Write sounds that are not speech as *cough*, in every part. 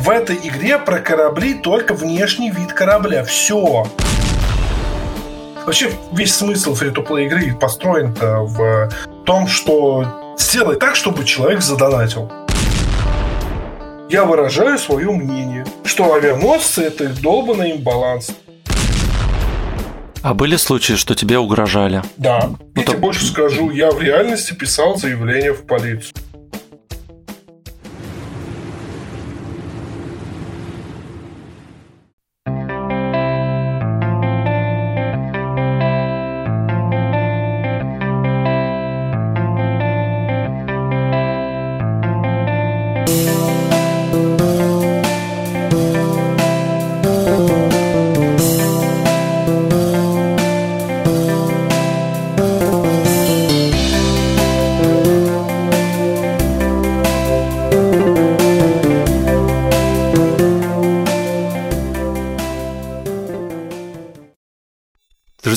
В этой игре про корабли только внешний вид корабля. Все. Вообще весь смысл фри то игры построен-то в том, что сделай так, чтобы человек задонатил. Я выражаю свое мнение, что авианосцы – это долбанный имбаланс. А были случаи, что тебе угрожали? Да. Ну, я то... тебе больше скажу, я в реальности писал заявление в полицию.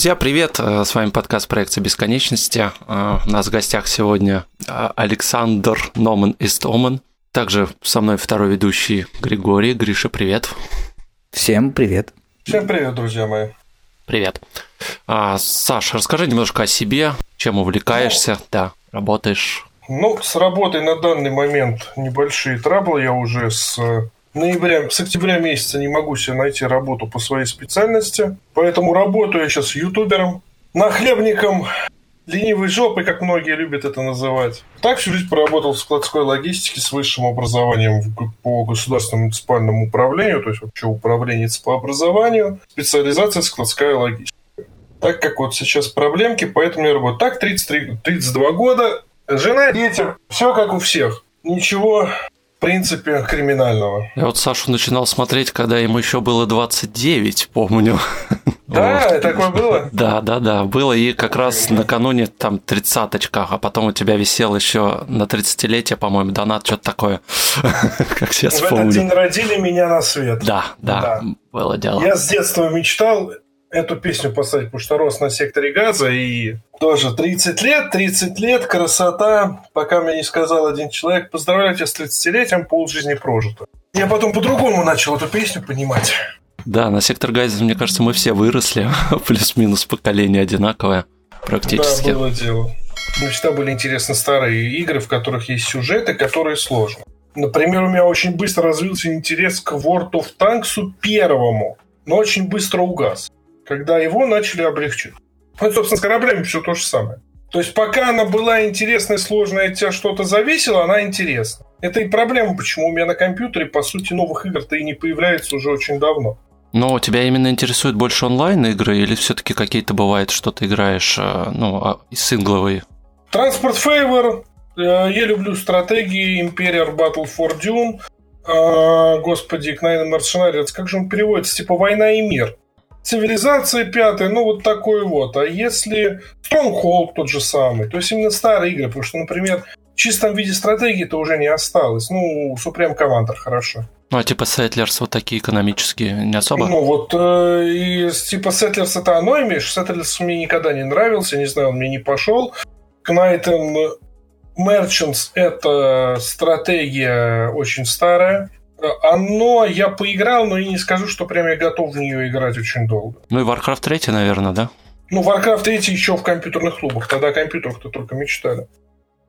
Друзья, привет! Э, с вами подкаст проекта бесконечности. Э, у нас в гостях сегодня э, Александр Номан Истоман. Также со мной второй ведущий Григорий. Гриша, привет! Всем привет! Всем привет, друзья мои! Привет! А, Саш, расскажи немножко о себе, чем увлекаешься, ну, да, работаешь. Ну, с работой на данный момент небольшие траблы. Я уже с ноября, с октября месяца не могу себе найти работу по своей специальности. Поэтому работаю я сейчас ютубером, нахлебником, ленивой жопой, как многие любят это называть. Так всю жизнь поработал в складской логистике с высшим образованием по государственному муниципальному управлению, то есть вообще управление по образованию, специализация складская логистика. Так как вот сейчас проблемки, поэтому я работаю. Так, 33, 32 года, жена, дети, все как у всех. Ничего принципе, криминального. Я вот Сашу начинал смотреть, когда ему еще было 29, помню. Да, вот. такое было? Да, да, да, было. И как раз накануне там тридцаточка, а потом у тебя висел еще на 30-летие, по-моему, донат, что-то такое. *laughs* как сейчас В помню. этот день родили меня на свет. Да, да, да, было дело. Я с детства мечтал эту песню поставить, потому что рос на секторе газа, и тоже 30 лет, 30 лет, красота, пока мне не сказал один человек, поздравляю тебя с 30-летием, полжизни прожито. Я потом по-другому начал эту песню понимать. Да, на сектор газа, мне кажется, мы все выросли, *laughs* плюс-минус поколение одинаковое практически. Да, было дело. Мне всегда были интересны старые игры, в которых есть сюжеты, которые сложны. Например, у меня очень быстро развился интерес к World of Tanks первому, но очень быстро угас когда его начали облегчить. Ну, собственно, с кораблями все то же самое. То есть пока она была интересной, сложной, от тебя что-то зависело, она интересна. Это и проблема, почему у меня на компьютере, по сути, новых игр-то и не появляется уже очень давно. Но тебя именно интересует больше онлайн-игры или все-таки какие-то бывает, что ты играешь, э, ну, а, сингловые? Транспорт Фейвор, э, я люблю стратегии, Imperial Battle for Dune, а, господи, Knight Mercenaries, как же он переводится, типа «Война и мир». Цивилизация пятая, ну вот такой вот. А если Stronghold тот же самый, то есть именно старые игры, потому что, например, в чистом виде стратегии-то уже не осталось. Ну, Supreme Commander хорошо. Ну, а типа Settlers вот такие экономические не особо? Ну, вот э, и типа Settlers это оно имеешь. Settlers мне никогда не нравился, не знаю, он мне не пошел. Knight and Merchants это стратегия очень старая. Оно, я поиграл, но и не скажу, что прям я готов в нее играть очень долго. Ну и Warcraft 3, наверное, да? Ну, Warcraft 3 еще в компьютерных клубах. Тогда о компьютерах-то только мечтали.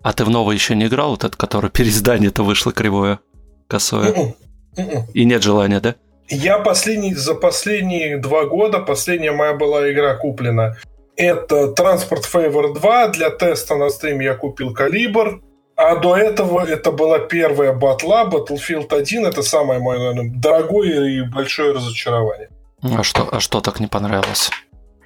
А ты в новый еще не играл, вот этот, который *laughs* переиздание-то вышло кривое, косое? Mm-mm. Mm-mm. И нет желания, да? Я последний, за последние два года, последняя моя была игра куплена. Это Transport Favor 2. Для теста на стриме я купил Калибр. А до этого это была первая батла, Battlefield 1, это самое мое, наверное, дорогое и большое разочарование. А что, а что так не понравилось?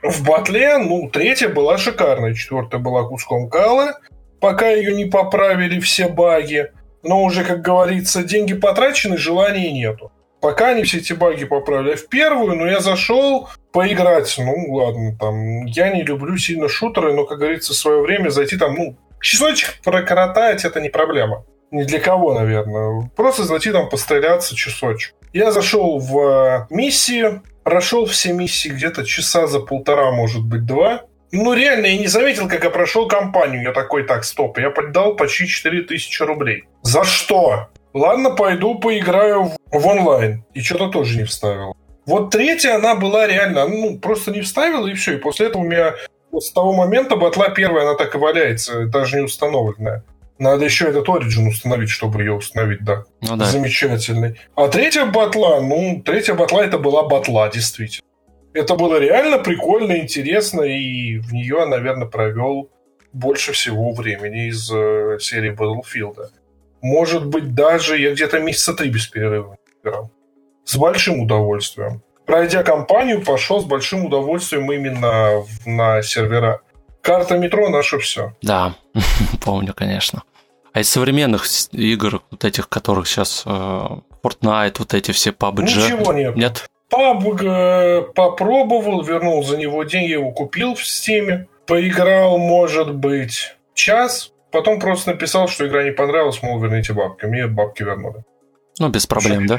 В батле, ну, третья была шикарная, четвертая была куском калы, пока ее не поправили все баги. Но уже, как говорится, деньги потрачены, желания нету. Пока они все эти баги поправили. В первую, ну, я зашел поиграть. Ну, ладно, там, я не люблю сильно шутеры, но, как говорится, в свое время зайти там, ну, Часочек прокоротать это не проблема. Ни для кого, наверное. Просто зайти там постреляться часочек. Я зашел в э, миссию, прошел все миссии где-то часа за полтора, может быть, два. Ну, реально, я не заметил, как я прошел кампанию. Я такой, так, стоп, я поддал почти 4000 рублей. За что? Ладно, пойду поиграю в онлайн. И что-то тоже не вставил. Вот третья, она была реально, ну, просто не вставила, и все. И после этого у меня с того момента батла первая, она так и валяется, даже не установленная. Надо еще этот Origin установить, чтобы ее установить, да. Ну да. Замечательный. А третья батла, ну, третья батла это была батла, действительно. Это было реально прикольно, интересно, и в нее, наверное, провел больше всего времени из э, серии Battlefield. Может быть, даже я где-то месяца три без перерыва играл. С большим удовольствием. Пройдя кампанию, пошел с большим удовольствием именно на сервера. Карта метро наше все. Да, *laughs* помню, конечно. А из современных игр, вот этих, которых сейчас э, Fortnite, вот эти все PUBG... Ничего нет. Нет? PUBG попробовал, вернул за него деньги, его купил в Стиме. Поиграл, может быть, час. Потом просто написал, что игра не понравилась, мол, верните бабки. Мне бабки вернули. Ну, без проблем, да?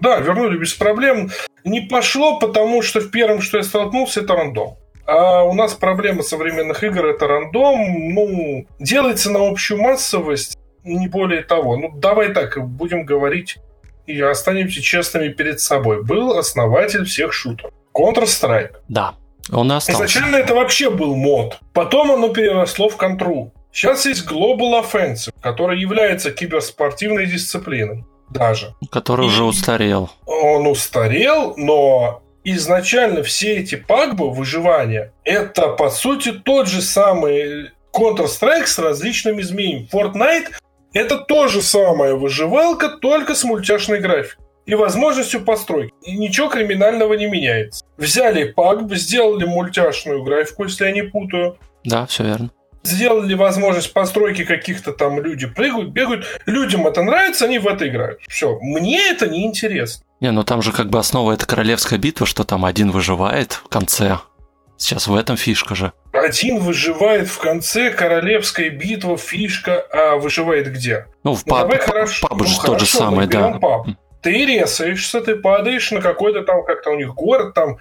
Да, вернули без проблем. Не пошло, потому что в первом, что я столкнулся, это рандом. А у нас проблема современных игр это рандом. Ну, делается на общую массовость, не более того. Ну, давай так, будем говорить и останемся честными перед собой. Был основатель всех шутеров. Counter-Strike. Да, он остался. Изначально это вообще был мод. Потом оно переросло в контру. Сейчас есть Global Offensive, который является киберспортивной дисциплиной даже. Который и уже устарел. Он устарел, но изначально все эти пагбы выживания, это по сути тот же самый Counter-Strike с различными изменениями. Fortnite это то же самое выживалка, только с мультяшной графикой и возможностью постройки. И ничего криминального не меняется. Взяли пагб, сделали мультяшную графику, если я не путаю. Да, все верно сделали возможность постройки каких-то там люди прыгают, бегают. Людям это нравится, они в это играют. Все. Мне это не интересно. Не, ну там же как бы основа это королевская битва, что там один выживает в конце. Сейчас в этом фишка же. Один выживает в конце, королевская битва, фишка, а выживает где? Ну, в ну, паб, хорошо. паб же ну, тот же самый, да. Паб. Ты резаешься, ты падаешь на какой-то там, как-то у них город, там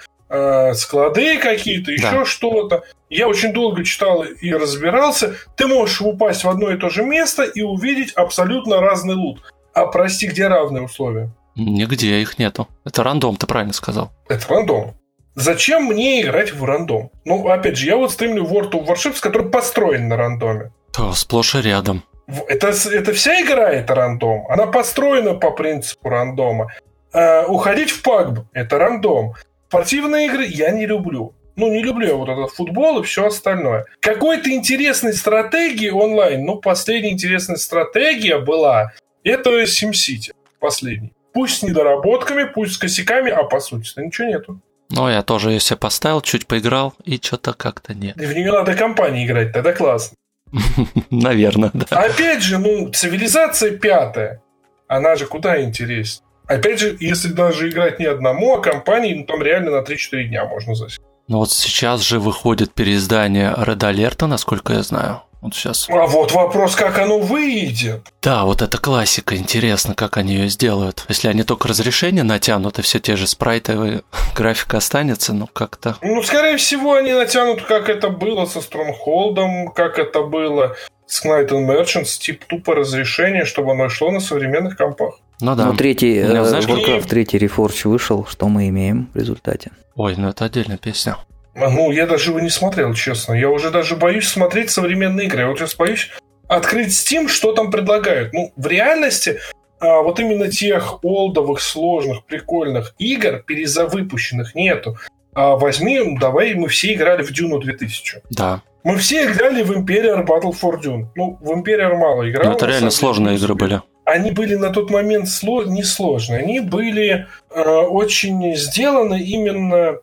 склады какие-то, еще да. что-то. Я очень долго читал и разбирался. Ты можешь упасть в одно и то же место и увидеть абсолютно разный лут. А прости, где равные условия? Нигде их нету. Это рандом, ты правильно сказал. Это рандом. Зачем мне играть в рандом? Ну, опять же, я вот стримлю World of Warships, который построен на рандоме. То сплошь и рядом. Это, это вся игра это рандом. Она построена по принципу рандома. Uh, уходить в пагб – это рандом. Спортивные игры я не люблю. Ну, не люблю я вот этот футбол и все остальное. Какой-то интересной стратегии онлайн, ну, последняя интересная стратегия была, это SimCity, последний. Пусть с недоработками, пусть с косяками, а по сути-то ничего нету. Ну, я тоже ее себе поставил, чуть поиграл, и что-то как-то нет. И в нее надо компании играть, тогда классно. *laughs* Наверное, да. Опять же, ну, цивилизация пятая, она же куда интереснее. Опять же, если даже играть не одному, а компании, ну там реально на 3-4 дня можно засесть. Ну вот сейчас же выходит переиздание Red Alert, насколько я знаю. Вот сейчас. А вот вопрос, как оно выйдет. Да, вот это классика. Интересно, как они ее сделают. Если они только разрешение натянут, и все те же спрайтовые *laughs* графика останется, ну как-то... Ну, скорее всего, они натянут, как это было со Stronghold, как это было с Knight and Merchants, тип тупо разрешение, чтобы оно шло на современных компах. Ну да. Ну, третий, э, знаешь, Warcraft третий Reforge вышел, что мы имеем в результате? Ой, ну это отдельная песня. А, ну, я даже его не смотрел, честно. Я уже даже боюсь смотреть современные игры. Я вот сейчас боюсь открыть Steam, что там предлагают. Ну, в реальности а, вот именно тех олдовых, сложных, прикольных игр, перезавыпущенных, нету. А возьми, ну, давай, мы все играли в Дюну 2000. Да. Мы все играли в Imperial Battle for Dune. Ну, в Imperial мало играл. Ну, это реально сложные игры были они были на тот момент сло... несложные. Они были э, очень сделаны именно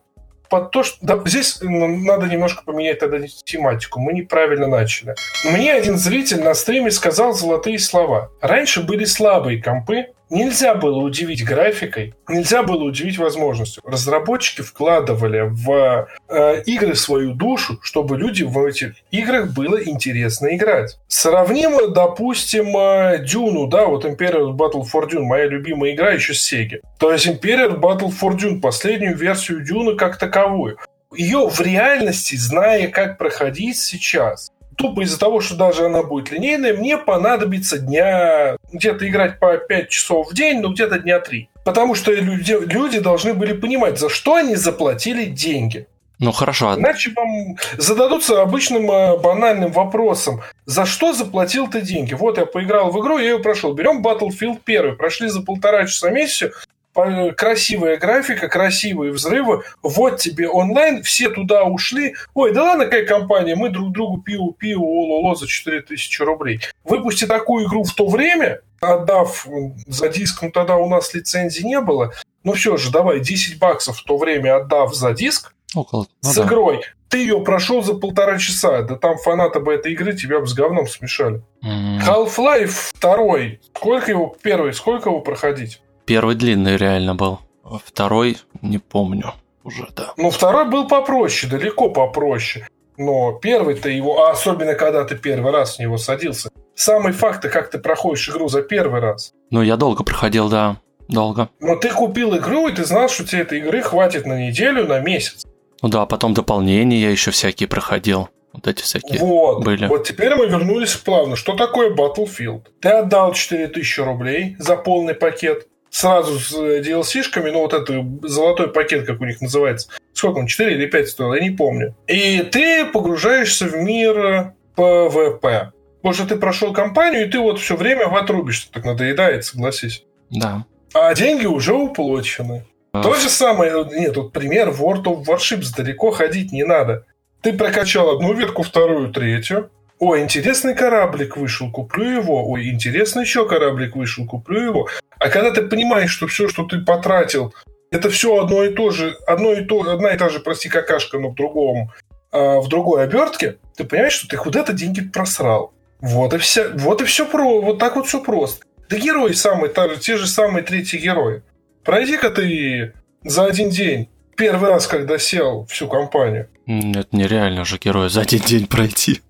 под то, что... Да, здесь надо немножко поменять тогда тематику. Мы неправильно начали. Мне один зритель на стриме сказал золотые слова. Раньше были слабые компы, нельзя было удивить графикой, нельзя было удивить возможностью. Разработчики вкладывали в э, игры свою душу, чтобы люди в этих играх было интересно играть. Сравнимо, допустим, э, Дюну, да, вот Imperial Battle for Dune, моя любимая игра еще с Sega. То есть Imperial Battle for Dune, последнюю версию Дюны как таковую. Ее в реальности, зная, как проходить сейчас, тупо из-за того, что даже она будет линейная, мне понадобится дня где-то играть по 5 часов в день, но где-то дня 3. Потому что люди, люди должны были понимать, за что они заплатили деньги. Ну хорошо. Иначе вам зададутся обычным э, банальным вопросом. За что заплатил ты деньги? Вот я поиграл в игру, я ее прошел. Берем Battlefield 1. Прошли за полтора часа месяца. Красивая графика, красивые взрывы. Вот тебе онлайн. Все туда ушли. Ой, да ладно, какая компания. Мы друг другу пиу ололо за 4000 рублей. Выпусти такую игру в то время, отдав за диск, ну тогда у нас лицензии не было. Ну все же, давай, 10 баксов в то время отдав за диск, Около. Ну, с да. игрой. Ты ее прошел за полтора часа. Да там фанаты бы этой игры тебя бы с говном смешали. Mm. Half-Life 2. Сколько его, первый, сколько его проходить? Первый длинный реально был. Второй не помню уже, да. Ну, второй был попроще, далеко попроще. Но первый-то его, а особенно когда ты первый раз в него садился, самый факт, как ты проходишь игру за первый раз. Ну, я долго проходил, да, долго. Но ты купил игру, и ты знал, что тебе этой игры хватит на неделю, на месяц. Ну да, потом дополнения я еще всякие проходил. Вот эти всякие вот, были. Вот теперь мы вернулись плавно. Что такое Battlefield? Ты отдал 4000 рублей за полный пакет. Сразу с э, DLC-шками, ну вот это золотой пакет, как у них называется. Сколько он, 4 или 5 стоил, я не помню. И ты погружаешься в мир PvP. Потому что ты прошел кампанию, и ты вот все время в отрубе, что так надоедает, согласись. Да. А деньги уже уплочены. А. То же самое, нет, тут пример World of Warships, далеко ходить не надо. Ты прокачал одну ветку, вторую, третью. Ой, интересный кораблик вышел, куплю его. Ой, интересный еще кораблик вышел, куплю его. А когда ты понимаешь, что все, что ты потратил, это все одно и то же, одно и то, одна и та же, прости, какашка, но в другом, а, в другой обертке, ты понимаешь, что ты куда-то деньги просрал. Вот и, вся, вот и все про, вот так вот все просто. Да герои самые, та, те же самые третьи герои. Пройди-ка ты за один день, первый раз, когда сел всю компанию. Это нереально же героя за один день пройти.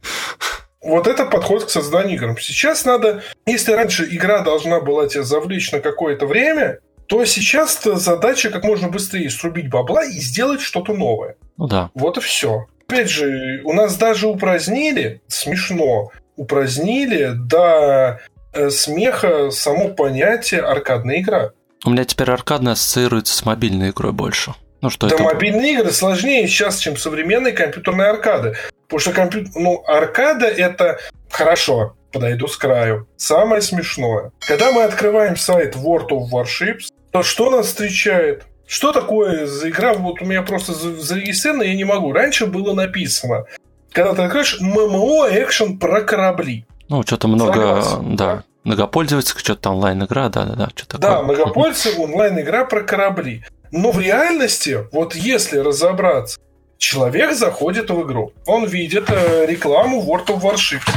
Вот это подход к созданию игр. Сейчас надо, если раньше игра должна была тебя завлечь на какое-то время, то сейчас задача как можно быстрее срубить бабла и сделать что-то новое. Ну да. Вот и все. Опять же, у нас даже упразднили, смешно, упразднили до э, смеха само понятие аркадная игра. У меня теперь аркадная ассоциируется с мобильной игрой больше. Ну что да это? мобильные игры сложнее сейчас, чем современные компьютерные аркады. Потому что компью... ну, аркада это хорошо, подойду с краю. Самое смешное. Когда мы открываем сайт World of Warships, то что нас встречает? Что такое за игра? Вот у меня просто зарегистрировано, я не могу. Раньше было написано, когда ты откроешь ММО экшен про корабли. Ну, что-то много, Согласен, да. Многопользовательская, что-то онлайн-игра, да-да-да, что такое. Да, многопользовательская онлайн-игра про корабли. Но в реальности, вот если разобраться, человек заходит в игру, он видит э, рекламу World of Warships.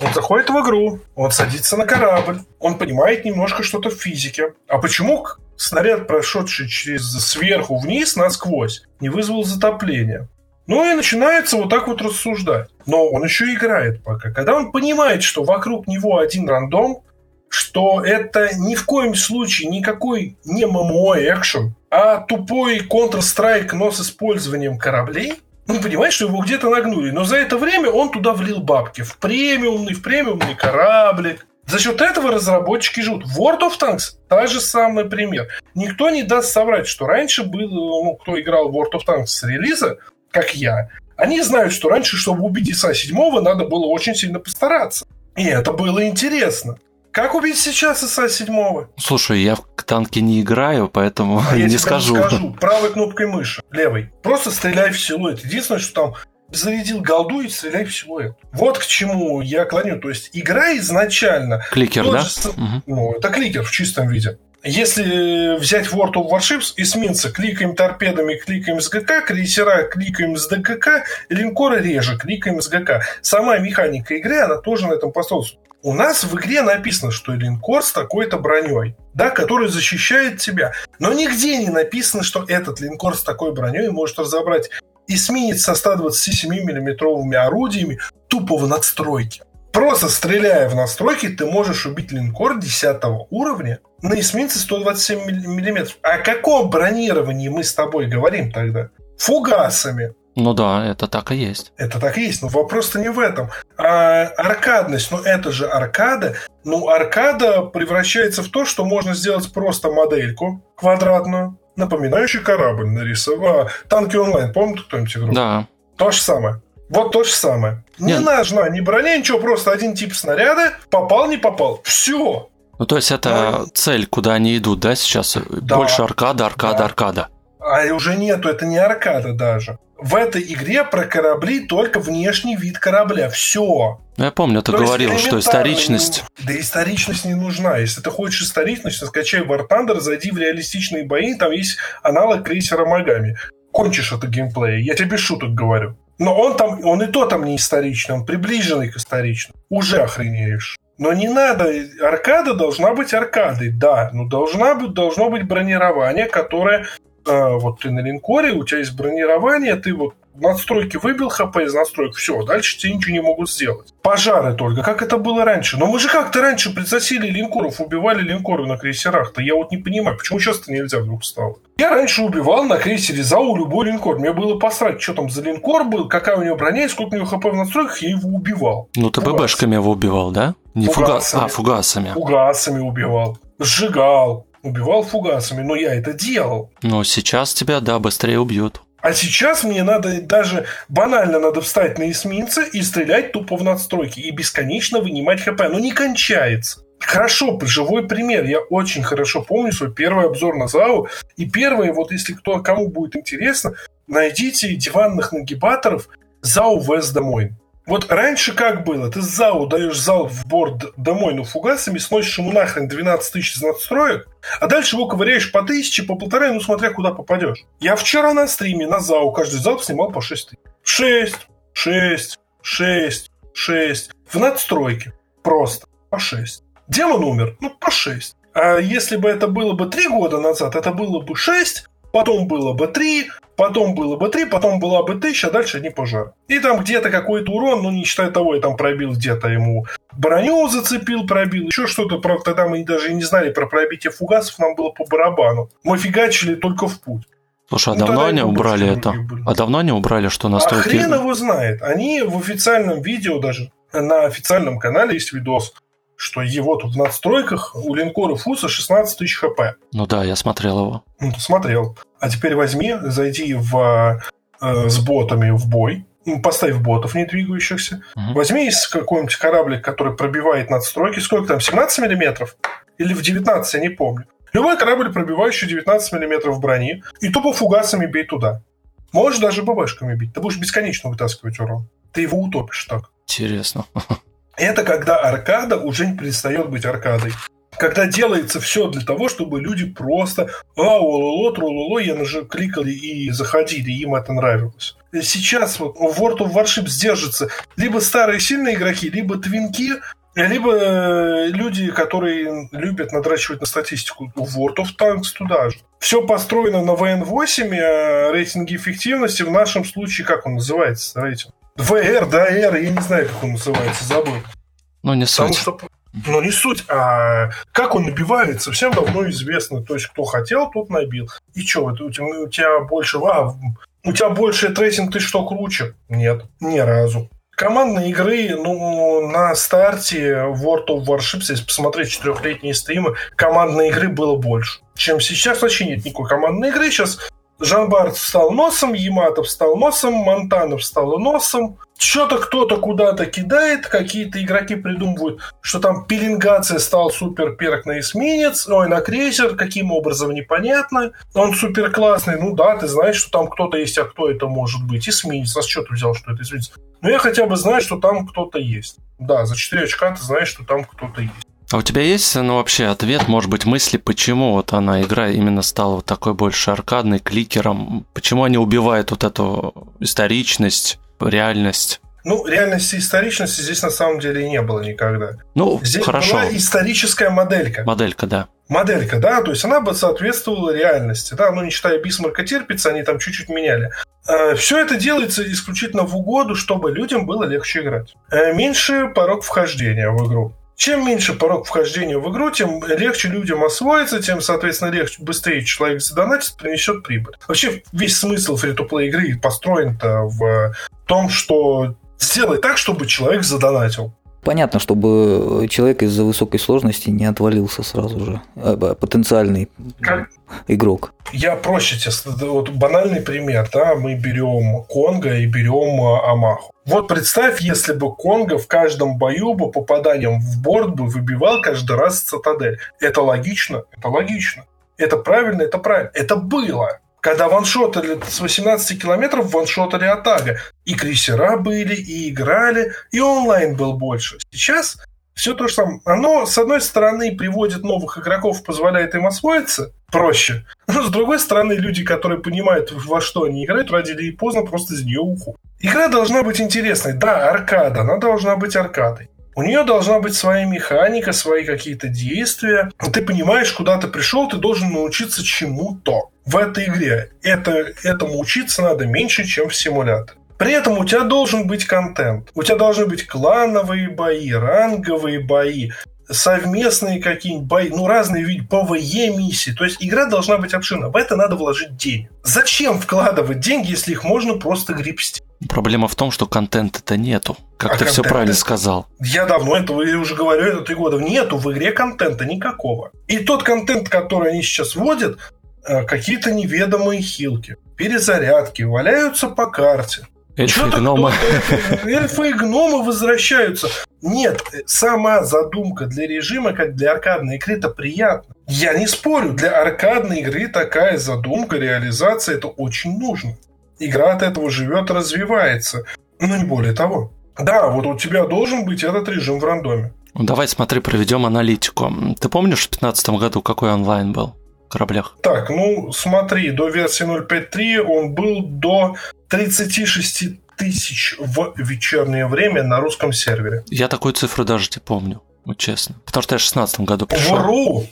Он заходит в игру, он садится на корабль, он понимает немножко что-то в физике. А почему снаряд, прошедший через сверху вниз насквозь, не вызвал затопления? Ну и начинается вот так вот рассуждать. Но он еще играет пока. Когда он понимает, что вокруг него один рандом, что это ни в коем случае никакой не ММО-экшен, а тупой Counter-Strike, но с использованием кораблей, он понимает, что его где-то нагнули. Но за это время он туда влил бабки. В премиумный, в премиумный кораблик. За счет этого разработчики живут. World of Tanks – та же самый пример. Никто не даст соврать, что раньше был, ну, кто играл в World of Tanks с релиза, как я, они знают, что раньше, чтобы убить Иса 7 надо было очень сильно постараться. И это было интересно. Как убить сейчас ИСа 7 Слушай, я в танки не играю, поэтому а я не скажу. скажу. Правой кнопкой мыши, левой. Просто стреляй в силуэт. Единственное, что там зарядил голду и стреляй в силуэт. Вот к чему я клоню. То есть игра изначально... Кликер, да? Же, угу. Ну, это кликер в чистом виде. Если взять World of Warships, эсминца кликаем торпедами, кликаем с ГК, крейсера кликаем с ДКК, линкоры реже кликаем с ГК. Сама механика игры, она тоже на этом построена. У нас в игре написано, что линкор с такой-то броней, да, который защищает тебя. Но нигде не написано, что этот линкор с такой броней может разобрать эсминец со 127 миллиметровыми орудиями тупо в надстройке. Просто стреляя в настройки, ты можешь убить линкор 10 уровня на эсминце 127 мм. О каком бронировании мы с тобой говорим тогда? Фугасами. Ну да, это так и есть. Это так и есть, но вопрос-то не в этом. А аркадность, ну это же аркада. Ну, аркада превращается в то, что можно сделать просто модельку квадратную, напоминающую корабль нарисовать. А, танки онлайн, помните кто-нибудь игру? Да. То же самое. Вот то же самое. Не Нет. нужна ни броня, ничего, просто один тип снаряда, попал, не попал. Все. Ну, то есть это ну, цель, куда они идут, да, сейчас? Да. Больше аркада, аркада, да. аркада. А уже нету, это не аркада даже в этой игре про корабли только внешний вид корабля. Все. Ну, я помню, ты То говорил, что историчность... Да историчность не нужна. Если ты хочешь историчность, скачай War Thunder, зайди в реалистичные бои, там есть аналог крейсера Магами. Кончишь это геймплей, я тебе без шуток говорю. Но он там, он и то там не историчный, он приближенный к историчному. Уже охренеешь. Но не надо, аркада должна быть аркадой, да, но должна быть, должно быть бронирование, которое вот ты на линкоре, у тебя есть бронирование, ты вот надстройки выбил ХП из настроек, все, дальше тебе ничего не могут сделать. Пожары только, как это было раньше. Но мы же как-то раньше прицосили линкоров, убивали линкоры на крейсерах-то. Я вот не понимаю, почему сейчас-то нельзя вдруг стало. Я раньше убивал на крейсере ЗАУ любой линкор. Мне было посрать, что там за линкор был, какая у него броня и сколько у него ХП в настройках, я его убивал. Ну, ты ББшками его убивал, да? Не фугасами. А, фугасами. Фугасами убивал. Сжигал убивал фугасами, но я это делал. Но сейчас тебя, да, быстрее убьют. А сейчас мне надо даже банально надо встать на эсминца и стрелять тупо в надстройки и бесконечно вынимать хп. Но не кончается. Хорошо, живой пример. Я очень хорошо помню свой первый обзор на ЗАУ. И первый, вот если кто, кому будет интересно, найдите диванных нагибаторов ЗАУ Вест Домой. Вот раньше как было? Ты ЗАУ даешь зал в борт домой, ну, фугасами, сносишь ему нахрен 12 тысяч из надстроек, а дальше его ковыряешь по тысяче, по полторы, ну, смотря куда попадешь. Я вчера на стриме на ЗАУ каждый залп снимал по 6 тысяч. 6, 6, 6, 6. В надстройке. Просто. По 6. Демон умер. Ну, по 6. А если бы это было бы 3 года назад, это было бы 6, потом было бы 3, потом было бы 3, потом была бы 1000, а дальше не пожар. И там где-то какой-то урон, ну не считая того, я там пробил где-то ему броню зацепил, пробил, еще что-то. Правда, тогда мы даже не знали про пробитие фугасов, нам было по барабану. Мы фигачили только в путь. Слушай, а ну, давно они убрали это? А давно они убрали, что настолько... А хрен его знает. Они в официальном видео даже, на официальном канале есть видос, что его тут в надстройках у линкора Фуса 16 тысяч хп. Ну да, я смотрел его. Ну, смотрел. А теперь возьми, зайди в, э, с ботами в бой, поставь ботов не двигающихся, угу. возьми из какой-нибудь кораблик, который пробивает надстройки, сколько там, 17 миллиметров? Или в 19, я не помню. Любой корабль, пробивающий 19 миллиметров брони, и тупо фугасами бей туда. Можешь даже ББшками бить. Ты будешь бесконечно вытаскивать урон. Ты его утопишь так. Интересно. *laughs* Это когда аркада уже не перестает быть аркадой. Когда делается все для того, чтобы люди просто а, лололо, трололо, я нажал, кликали и заходили, им это нравилось. Сейчас вот World of Warships держится либо старые сильные игроки, либо твинки, либо э, люди, которые любят надрачивать на статистику. World of Tanks туда же. Все построено на VN8, а рейтинги эффективности в нашем случае, как он называется, рейтинг? VR, да, R, я не знаю, как он называется, забыл. Ну, не суть. Что, ну, не суть, а как он набивается, всем давно известно. То есть, кто хотел, тот набил. И что, у тебя, у тебя больше... А, у тебя больше рейтинг, ты что, круче? Нет, ни разу. Командные игры, ну, на старте World of Warships, если посмотреть четырехлетние стримы, командной игры было больше, чем сейчас. Вообще нет никакой командной игры. Сейчас Жан-Барт встал носом, Ямато встал носом, Монтана встал носом. Что-то кто-то куда-то кидает, какие-то игроки придумывают, что там пеленгация стал супер perk на эсминец, ой, на крейсер, каким образом, непонятно. Он супер классный, ну да, ты знаешь, что там кто-то есть, а кто это может быть? Эсминец, а с чего ты взял, что это эсминец? Ну я хотя бы знаю, что там кто-то есть. Да, за 4 очка ты знаешь, что там кто-то есть. А у тебя есть, ну, вообще ответ, может быть, мысли, почему вот она, игра именно стала вот такой больше аркадной, кликером? Почему они убивают вот эту историчность, реальность? Ну, реальности и историчности здесь на самом деле и не было никогда. Ну, здесь хорошо. была историческая моделька. Моделька, да. Моделька, да, то есть она бы соответствовала реальности, да, ну, не считая Бисмарка терпится, они там чуть-чуть меняли. Э, Все это делается исключительно в угоду, чтобы людям было легче играть. Э, меньше порог вхождения в игру. Чем меньше порог вхождения в игру, тем легче людям освоиться, тем, соответственно, легче, быстрее человек задонатит, принесет прибыль. Вообще, весь смысл фри-то-плей игры построен-то в том, что сделай так, чтобы человек задонатил. Понятно, чтобы человек из-за высокой сложности не отвалился сразу же. Э, потенциальный как? игрок. Я проще тебе, вот банальный пример, да, мы берем Конга и берем э, Амаху. Вот представь, если бы Конга в каждом бою бы попаданием в борт бы выбивал каждый раз цитадель. Это логично? Это логично. Это правильно? Это правильно. Это было когда ваншотали с 18 километров, ваншотали Атага. И крейсера были, и играли, и онлайн был больше. Сейчас все то же самое. Оно, с одной стороны, приводит новых игроков, позволяет им освоиться проще. Но, с другой стороны, люди, которые понимают, во что они играют, ради или поздно просто из нее уходят. Игра должна быть интересной. Да, аркада, она должна быть аркадой. У нее должна быть своя механика, свои какие-то действия. Ты понимаешь, куда ты пришел, ты должен научиться чему-то в этой игре. Это, этому учиться надо меньше, чем в симуляторе. При этом у тебя должен быть контент. У тебя должны быть клановые бои, ранговые бои, совместные какие-нибудь бои, ну, разные виды, PvE миссии. То есть игра должна быть обширна. В это надо вложить деньги. Зачем вкладывать деньги, если их можно просто гребсти? Проблема в том, что контента-то нету. Как а ты все правильно сказал. Я давно этого я уже говорю, это три года. Нету в игре контента никакого. И тот контент, который они сейчас вводят, Э, какие-то неведомые хилки, перезарядки валяются по карте. Эльфы и гномы. Эльфы и гномы возвращаются. Нет, сама задумка для режима, как для аркадной игры, это приятно. Я не спорю, для аркадной игры такая задумка, реализация, это очень нужно. Игра от этого живет, развивается. Но не более того. Да, вот у тебя должен быть этот режим в рандоме. Ну, давай, смотри, проведем аналитику. Ты помнишь в 2015 году какой онлайн был? кораблях? Так, ну смотри, до версии 0.5.3 он был до 36 тысяч в вечернее время на русском сервере. Я такой цифры даже не помню, вот честно. Потому что я в 16 году пришел. Вру!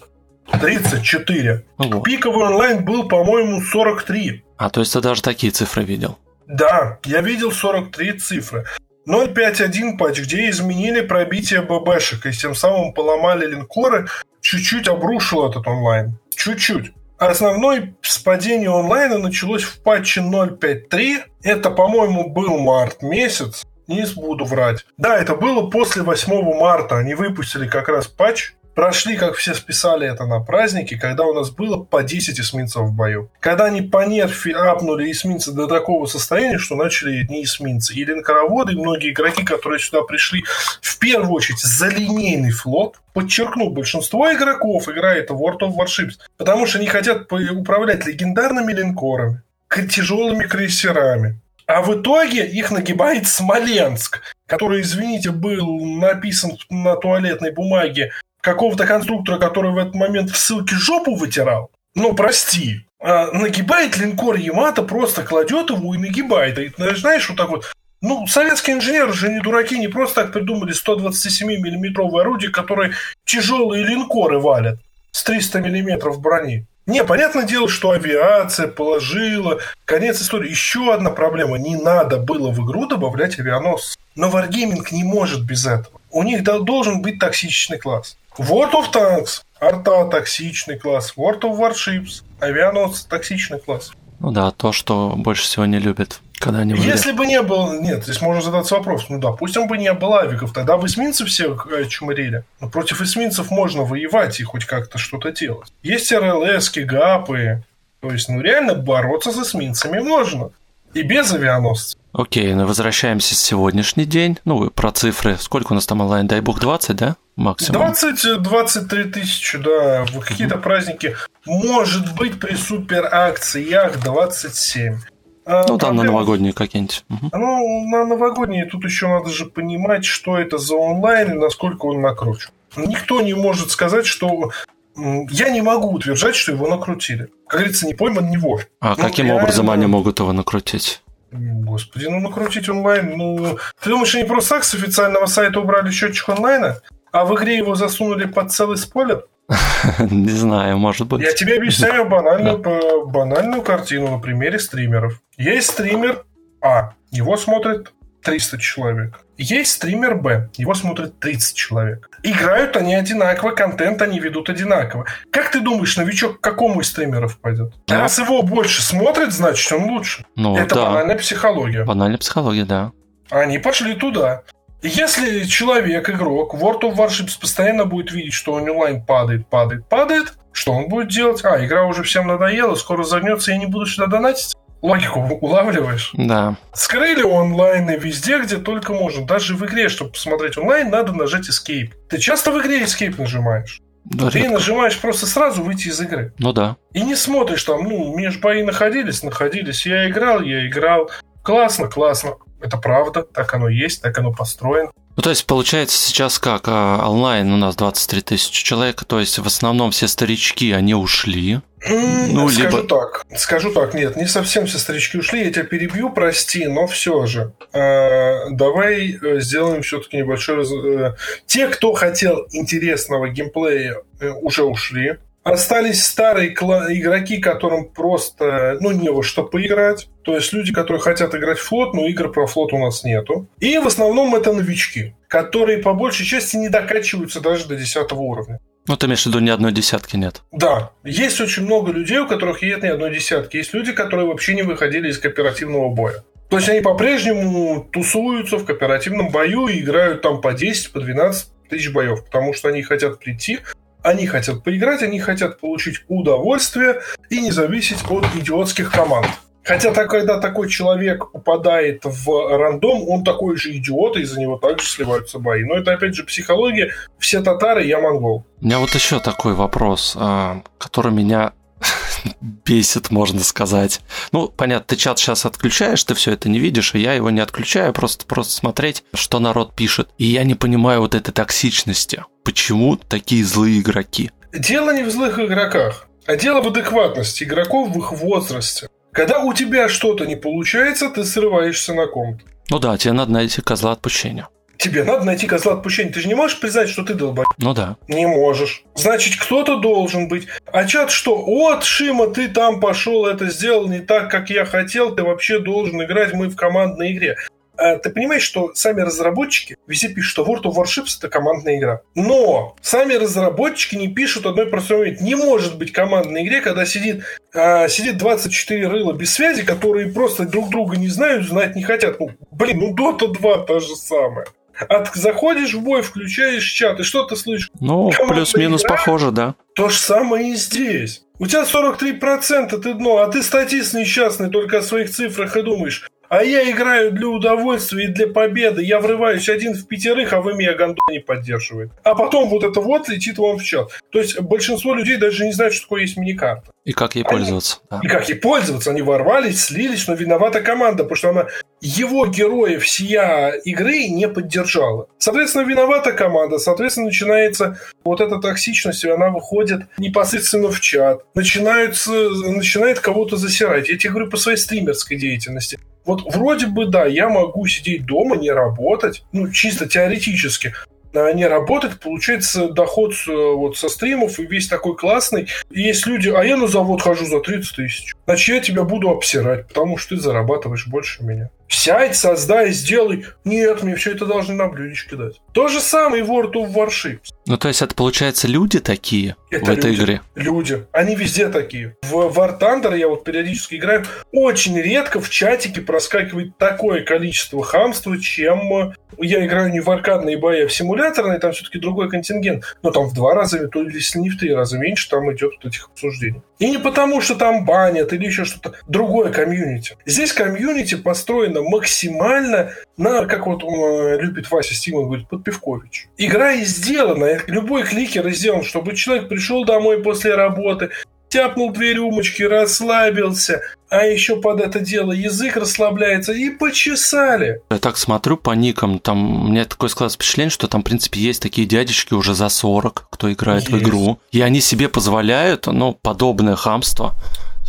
34. Ого. Пиковый онлайн был, по-моему, 43. А, то есть ты даже такие цифры видел? Да, я видел 43 цифры. 0.5.1 патч, где изменили пробитие ББшек и тем самым поломали линкоры, чуть-чуть обрушил этот онлайн. Чуть-чуть. Основное спадение онлайна началось в патче 0.5.3. Это, по-моему, был март месяц. Не буду врать. Да, это было после 8 марта. Они выпустили как раз патч прошли, как все списали это на праздники, когда у нас было по 10 эсминцев в бою. Когда они по нерфе апнули эсминцы до такого состояния, что начали не эсминцы. И линкороводы, и многие игроки, которые сюда пришли, в первую очередь за линейный флот, подчеркну, большинство игроков играет в World of Warships, потому что они хотят управлять легендарными линкорами, тяжелыми крейсерами. А в итоге их нагибает Смоленск, который, извините, был написан на туалетной бумаге какого-то конструктора, который в этот момент в ссылке жопу вытирал, ну, прости, а нагибает линкор Ямато, просто кладет его и нагибает. И, знаешь, вот так вот, ну, советские инженеры же не дураки, не просто так придумали 127-миллиметровые орудия, которые тяжелые линкоры валят с 300 миллиметров брони. Не, понятное дело, что авиация положила. Конец истории. Еще одна проблема. Не надо было в игру добавлять авианос. Но Wargaming не может без этого. У них должен быть токсичный класс. World of Tanks, арта токсичный класс, World of Warships, авианос токсичный класс. Ну да, то, что больше всего не любят. Когда они Если бы не было... Нет, здесь можно задаться вопрос. Ну, допустим, бы не было авиков, тогда бы эсминцы все э, чумырили. Но против эсминцев можно воевать и хоть как-то что-то делать. Есть РЛС, ГАПы. То есть, ну, реально бороться с эсминцами можно. И без авианосцев. Окей, ну возвращаемся в сегодняшний день. Ну, про цифры. Сколько у нас там онлайн? Дай бог 20, да? Максимум. 20-23 тысячи, да. В какие-то праздники. Может быть, при супер акциях 27. А, ну, там на новогодние какие-нибудь. Угу. Ну, на новогодние тут еще надо же понимать, что это за онлайн и насколько он накручен. Никто не может сказать, что я не могу утверждать, что его накрутили. Как говорится, не пойман, не вор. А ну, каким реально... образом они могут его накрутить? Господи, ну накрутить онлайн, ну... Ты думаешь, они просто так с официального сайта убрали счетчик онлайна, а в игре его засунули под целый спойлер? *laughs* Не знаю, может быть. Я тебе объясняю банальную, банальную картину на примере стримеров. Есть стример А, его смотрит 300 человек. Есть стример Б, его смотрит 30 человек. Играют они одинаково, контент они ведут одинаково. Как ты думаешь, новичок к какому из стримеров пойдет? Да. Раз его больше смотрит, значит он лучше. Ну, Это да. банальная психология. Банальная психология, да. Они пошли туда. Если человек, игрок, World of Warships постоянно будет видеть, что онлайн падает, падает, падает, что он будет делать? А, игра уже всем надоела, скоро загнется, я не буду сюда донатить. Логику улавливаешь? Да. Скрыли онлайн и везде, где только можно. Даже в игре, чтобы посмотреть онлайн, надо нажать Escape. Ты часто в игре Escape нажимаешь? Да, ты редко. нажимаешь просто сразу выйти из игры. Ну да. И не смотришь там, ну, между бои находились, находились. Я играл, я играл. Классно, классно. Это правда, так оно есть, так оно построено. Ну, то есть, получается сейчас как? А, онлайн у нас 23 тысячи человек, то есть, в основном все старички, они ушли. Ну, скажу либо... так, скажу так, нет, не совсем все старички ушли, я тебя перебью, прости, но все же. Э, давай сделаем все-таки небольшой... Раз... Э, те, кто хотел интересного геймплея, э, уже ушли. Остались старые игроки, которым просто, ну, не во что поиграть. То есть люди, которые хотят играть в флот, но игр про флот у нас нету. И в основном это новички, которые по большей части не докачиваются даже до 10 уровня. Ну, ты имеешь в виду, ни одной десятки нет? Да. Есть очень много людей, у которых нет ни одной десятки. Есть люди, которые вообще не выходили из кооперативного боя. То есть они по-прежнему тусуются в кооперативном бою и играют там по 10, по 12 тысяч боев, потому что они хотят прийти, они хотят поиграть, они хотят получить удовольствие и не зависеть от идиотских команд. Хотя так, когда такой человек попадает в рандом, он такой же идиот, и из-за него также сливаются бои. Но это опять же психология. Все татары, я монгол. У меня вот еще такой вопрос, а, который меня *laughs* бесит, можно сказать. Ну, понятно, ты чат сейчас отключаешь, ты все это не видишь, и я его не отключаю, просто, просто смотреть, что народ пишет. И я не понимаю вот этой токсичности. Почему такие злые игроки? Дело не в злых игроках, а дело в адекватности игроков в их возрасте. Когда у тебя что-то не получается, ты срываешься на ком-то. Ну да, тебе надо найти козла отпущения. Тебе надо найти козла отпущения. Ты же не можешь признать, что ты долбай. Ну да. Не можешь. Значит, кто-то должен быть. А чат что? Вот, Шима, ты там пошел, это сделал не так, как я хотел. Ты вообще должен играть, мы в командной игре. А ты понимаешь, что сами разработчики везде пишут, что World of Warships это командная игра. Но сами разработчики не пишут одной простой момент. Не может быть командной игре, когда сидит, а, сидит 24 рыла без связи, которые просто друг друга не знают, знать не хотят. Ну, блин, ну Dota 2 та же самая. От, заходишь в бой, включаешь чат, и что ты слышишь? Ну, плюс-минус похоже, да. То же самое и здесь. У тебя 43% ты дно, а ты статист несчастный, только о своих цифрах и думаешь. А я играю для удовольствия и для победы. Я врываюсь один в пятерых, а вы меня гандон не поддерживает. А потом вот это вот летит вам в чат. То есть большинство людей даже не знают, что такое есть миникарта. И как ей пользоваться. Они, да. И как ей пользоваться. Они ворвались, слились, но виновата команда, потому что она его героев сия игры не поддержала. Соответственно, виновата команда, соответственно, начинается вот эта токсичность, и она выходит непосредственно в чат, начинается, начинает кого-то засирать. Я тебе говорю по своей стримерской деятельности. Вот вроде бы, да, я могу сидеть дома, не работать, ну, чисто теоретически, а не работать, получается доход вот со стримов и весь такой классный. И есть люди, а я на завод хожу за 30 тысяч. Значит, я тебя буду обсирать, потому что ты зарабатываешь больше меня. Сядь, создай, сделай. Нет, мне все это должны на блюдечке дать. То же самое и World of Warships. Ну, то есть это, получается, люди такие это в этой люди, игре? Люди. Они везде такие. В War Thunder я вот периодически играю. Очень редко в чатике проскакивает такое количество хамства, чем я играю не в аркадные бои, а в симуляторные, там все-таки другой контингент. Но там в два раза, то если не в три раза меньше, там идет вот этих обсуждений. И не потому, что там банят или еще что-то. Другое комьюнити. Здесь комьюнити построено максимально на, как вот он э, любит Вася Стимон говорит, под Пивкович. Игра и сделана, любой кликер и сделан, чтобы человек пришел домой после работы, тяпнул две рюмочки, расслабился, а еще под это дело язык расслабляется и почесали. Я так смотрю по никам, там у меня такое складывается впечатление, что там, в принципе, есть такие дядечки уже за 40, кто играет есть. в игру, и они себе позволяют, ну, подобное хамство.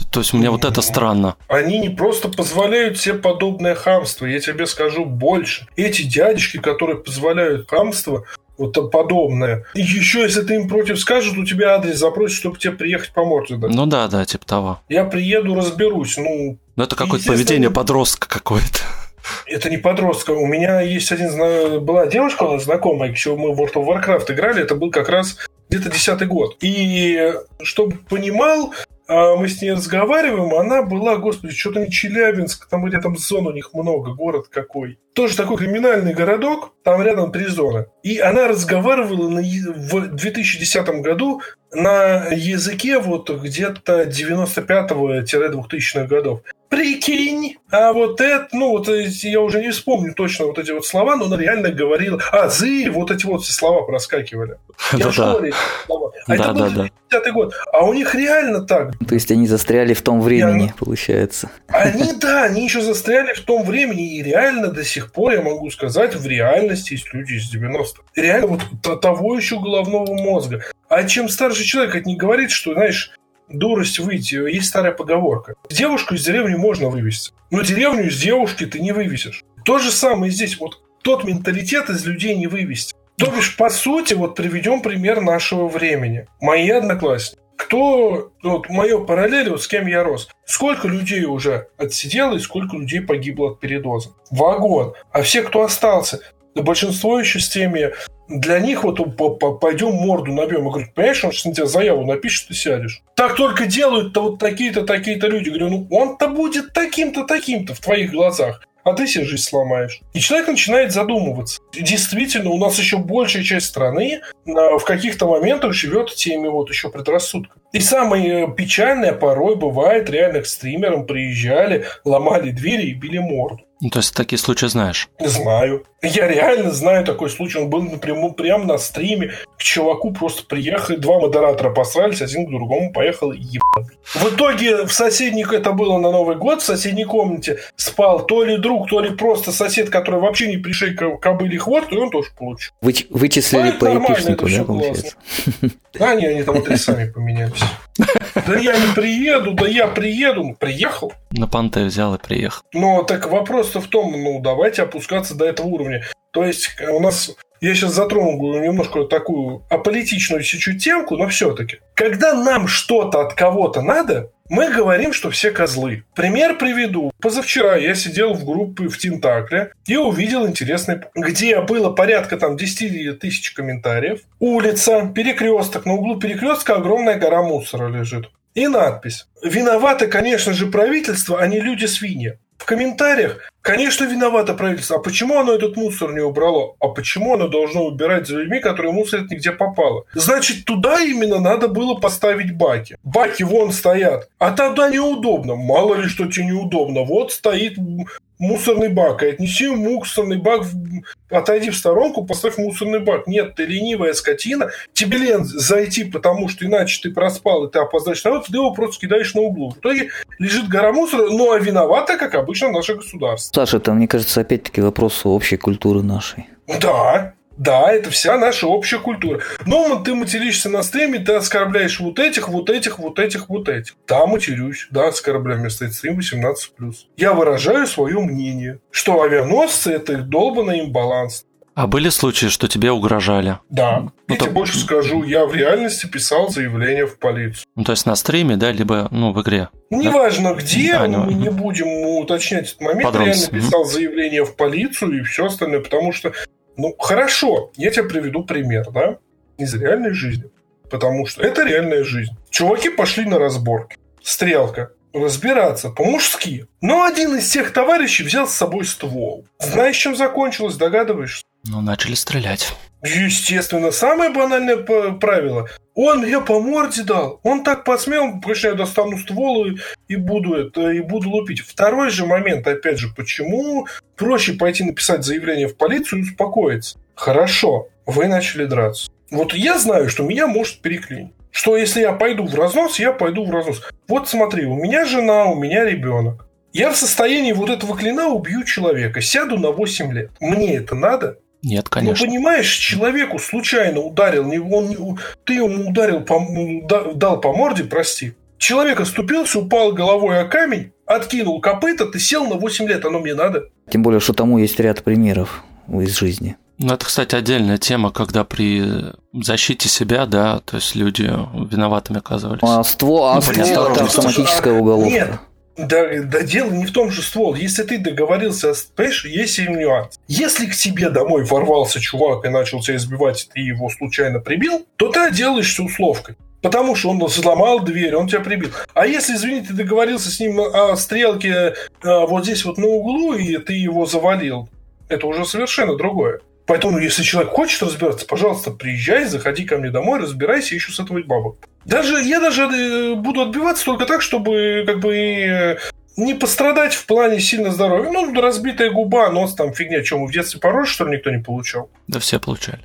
То есть мне вот это странно. Они не просто позволяют себе подобное хамство, я тебе скажу больше. Эти дядечки, которые позволяют хамство, вот подобное. И еще, если ты им против скажешь, у тебя адрес запросит, чтобы тебе приехать по морде дать. Ну да, да, типа того. Я приеду, разберусь. Ну, ну это какое-то поведение подростка какое-то. Это не подростка. У меня есть один... Была девушка у нас знакомая, еще мы в World of Warcraft играли, это был как раз где-то десятый год. И чтобы понимал, мы с ней разговариваем, она была, господи, что-то не Челябинск, там рядом зон у них много, город какой. Тоже такой криминальный городок, там рядом три зоны. И она разговаривала на, в 2010 году на языке вот где-то 95-2000-х годов. Прикинь, а вот это, ну вот я уже не вспомню точно вот эти вот слова, но она реально говорила, а, зы, вот эти вот все слова проскакивали. Я в школе А это был 50 год. А у них реально так. То есть они застряли в том времени, получается. Они, да, они еще застряли в том времени, и реально до сих пор, я могу сказать, в реальности есть люди из 90-х. Реально вот того еще головного мозга. А чем старше человек, это не говорит, что, знаешь, дурость выйти. Есть старая поговорка. Девушку из деревни можно вывести, но деревню из девушки ты не вывесишь. То же самое здесь. Вот тот менталитет из людей не вывести. То бишь, по сути, вот приведем пример нашего времени. Мои одноклассники. Кто, вот мое параллель, вот с кем я рос. Сколько людей уже отсидело и сколько людей погибло от передоза? Вагон. А все, кто остался, большинство еще с теми для них вот пойдем морду набьем. Я говорю, понимаешь, он сейчас на тебя заяву напишет, ты сядешь. Так только делают-то вот такие-то, такие-то люди. Говорю, ну он-то будет таким-то, таким-то в твоих глазах а ты себе жизнь сломаешь. И человек начинает задумываться. Действительно, у нас еще большая часть страны в каких-то моментах живет теми вот еще предрассудками. И самое печальное порой бывает, реально к стримерам приезжали, ломали двери и били морду. Ну, то есть такие случаи знаешь? Знаю. Я реально знаю такой случай. Он был напрямую прямо на стриме. К чуваку просто приехали, два модератора посрались, один к другому поехал и ебал. В итоге в соседних, это было на Новый год, в соседней комнате спал то ли друг, то ли просто сосед, который вообще не пришей кобыли хвост, и он тоже получил. Вы, вычислили по эпишнику, да, получается? *laughs* Да, не, они там адресами поменялись. Да я не приеду, да я приеду. Ну, приехал. На понте взял и приехал. Но так вопрос-то в том, ну, давайте опускаться до этого уровня. То есть у нас я сейчас затрону немножко такую аполитичную чуть-чуть темку, но все-таки. Когда нам что-то от кого-то надо, мы говорим, что все козлы. Пример приведу. Позавчера я сидел в группе в Тинтакле и увидел интересный, где было порядка там 10 тысяч комментариев. Улица, перекресток, на углу перекрестка огромная гора мусора лежит. И надпись. Виноваты, конечно же, правительство, а не люди-свиньи в комментариях, конечно, виновато правительство. А почему оно этот мусор не убрало? А почему оно должно убирать за людьми, которые мусорят нигде попало? Значит, туда именно надо было поставить баки. Баки вон стоят. А тогда неудобно. Мало ли, что тебе неудобно. Вот стоит мусорный бак, и отнеси мусорный бак, отойди в сторонку, поставь мусорный бак. Нет, ты ленивая скотина, тебе лень зайти, потому что иначе ты проспал, и ты опоздаешь на ты его просто кидаешь на углу. В итоге лежит гора мусора, ну а виновата, как обычно, наше государство. Саша, это, мне кажется, опять-таки вопрос общей культуры нашей. Да, да, это вся наша общая культура. Но ты материшься на стриме, ты оскорбляешь вот этих, вот этих, вот этих, вот этих. Да, матерюсь, да, оскорбляю, мне стоит стрим 18+. Я выражаю свое мнение, что авианосцы – это их долбанный имбаланс. А были случаи, что тебе угрожали? Да. Ну, я то... тебе больше скажу, я в реальности писал заявление в полицию. Ну, то есть на стриме, да, либо ну, в игре? Неважно да? где, а, мы не будем уточнять этот момент. Подробности. Реально писал заявление в полицию и все остальное, потому что ну, хорошо, я тебе приведу пример, да, из реальной жизни. Потому что это реальная жизнь. Чуваки пошли на разборки. Стрелка. Разбираться по-мужски. Но один из тех товарищей взял с собой ствол. Знаешь, чем закончилось, догадываешься? Ну, начали стрелять. Естественно, самое банальное правило. Он мне по морде дал. Он так посмел, конечно, я достану ствол и, и буду это, и буду лупить. Второй же момент, опять же, почему проще пойти написать заявление в полицию и успокоиться? Хорошо, вы начали драться. Вот я знаю, что меня может переклинить. Что если я пойду в разнос, я пойду в разнос. Вот смотри, у меня жена, у меня ребенок. Я в состоянии вот этого клина убью человека, сяду на 8 лет. Мне это надо? Нет, конечно. Ну, понимаешь, человеку случайно ударил, он, ты ему ударил, по, дал по морде, прости. Человек оступился, упал головой о камень, откинул копыта, ты сел на 8 лет, оно мне надо. Тем более, что тому есть ряд примеров из жизни. Ну, это, кстати, отдельная тема, когда при защите себя, да, то есть люди виноватыми оказывались. А ствол, а ну, ствол это автоматическая уголовка. Нет, Да, да дело не в том же ствол. Если ты договорился, понимаешь, есть и нюанс. Если к тебе домой ворвался чувак и начал тебя избивать, и ты его случайно прибил, то ты отделаешься условкой. Потому что он сломал дверь, он тебя прибил. А если, извини, ты договорился с ним о стрелке а, вот здесь вот на углу, и ты его завалил, это уже совершенно другое. Поэтому, если человек хочет разбираться, пожалуйста, приезжай, заходи ко мне домой, разбирайся еще с этого бабок. Даже я даже э, буду отбиваться только так, чтобы как бы э, не пострадать в плане сильно здоровья. Ну, разбитая губа, нос, там фигня. Чем в детстве порой, что ли, никто не получал? Да все получали.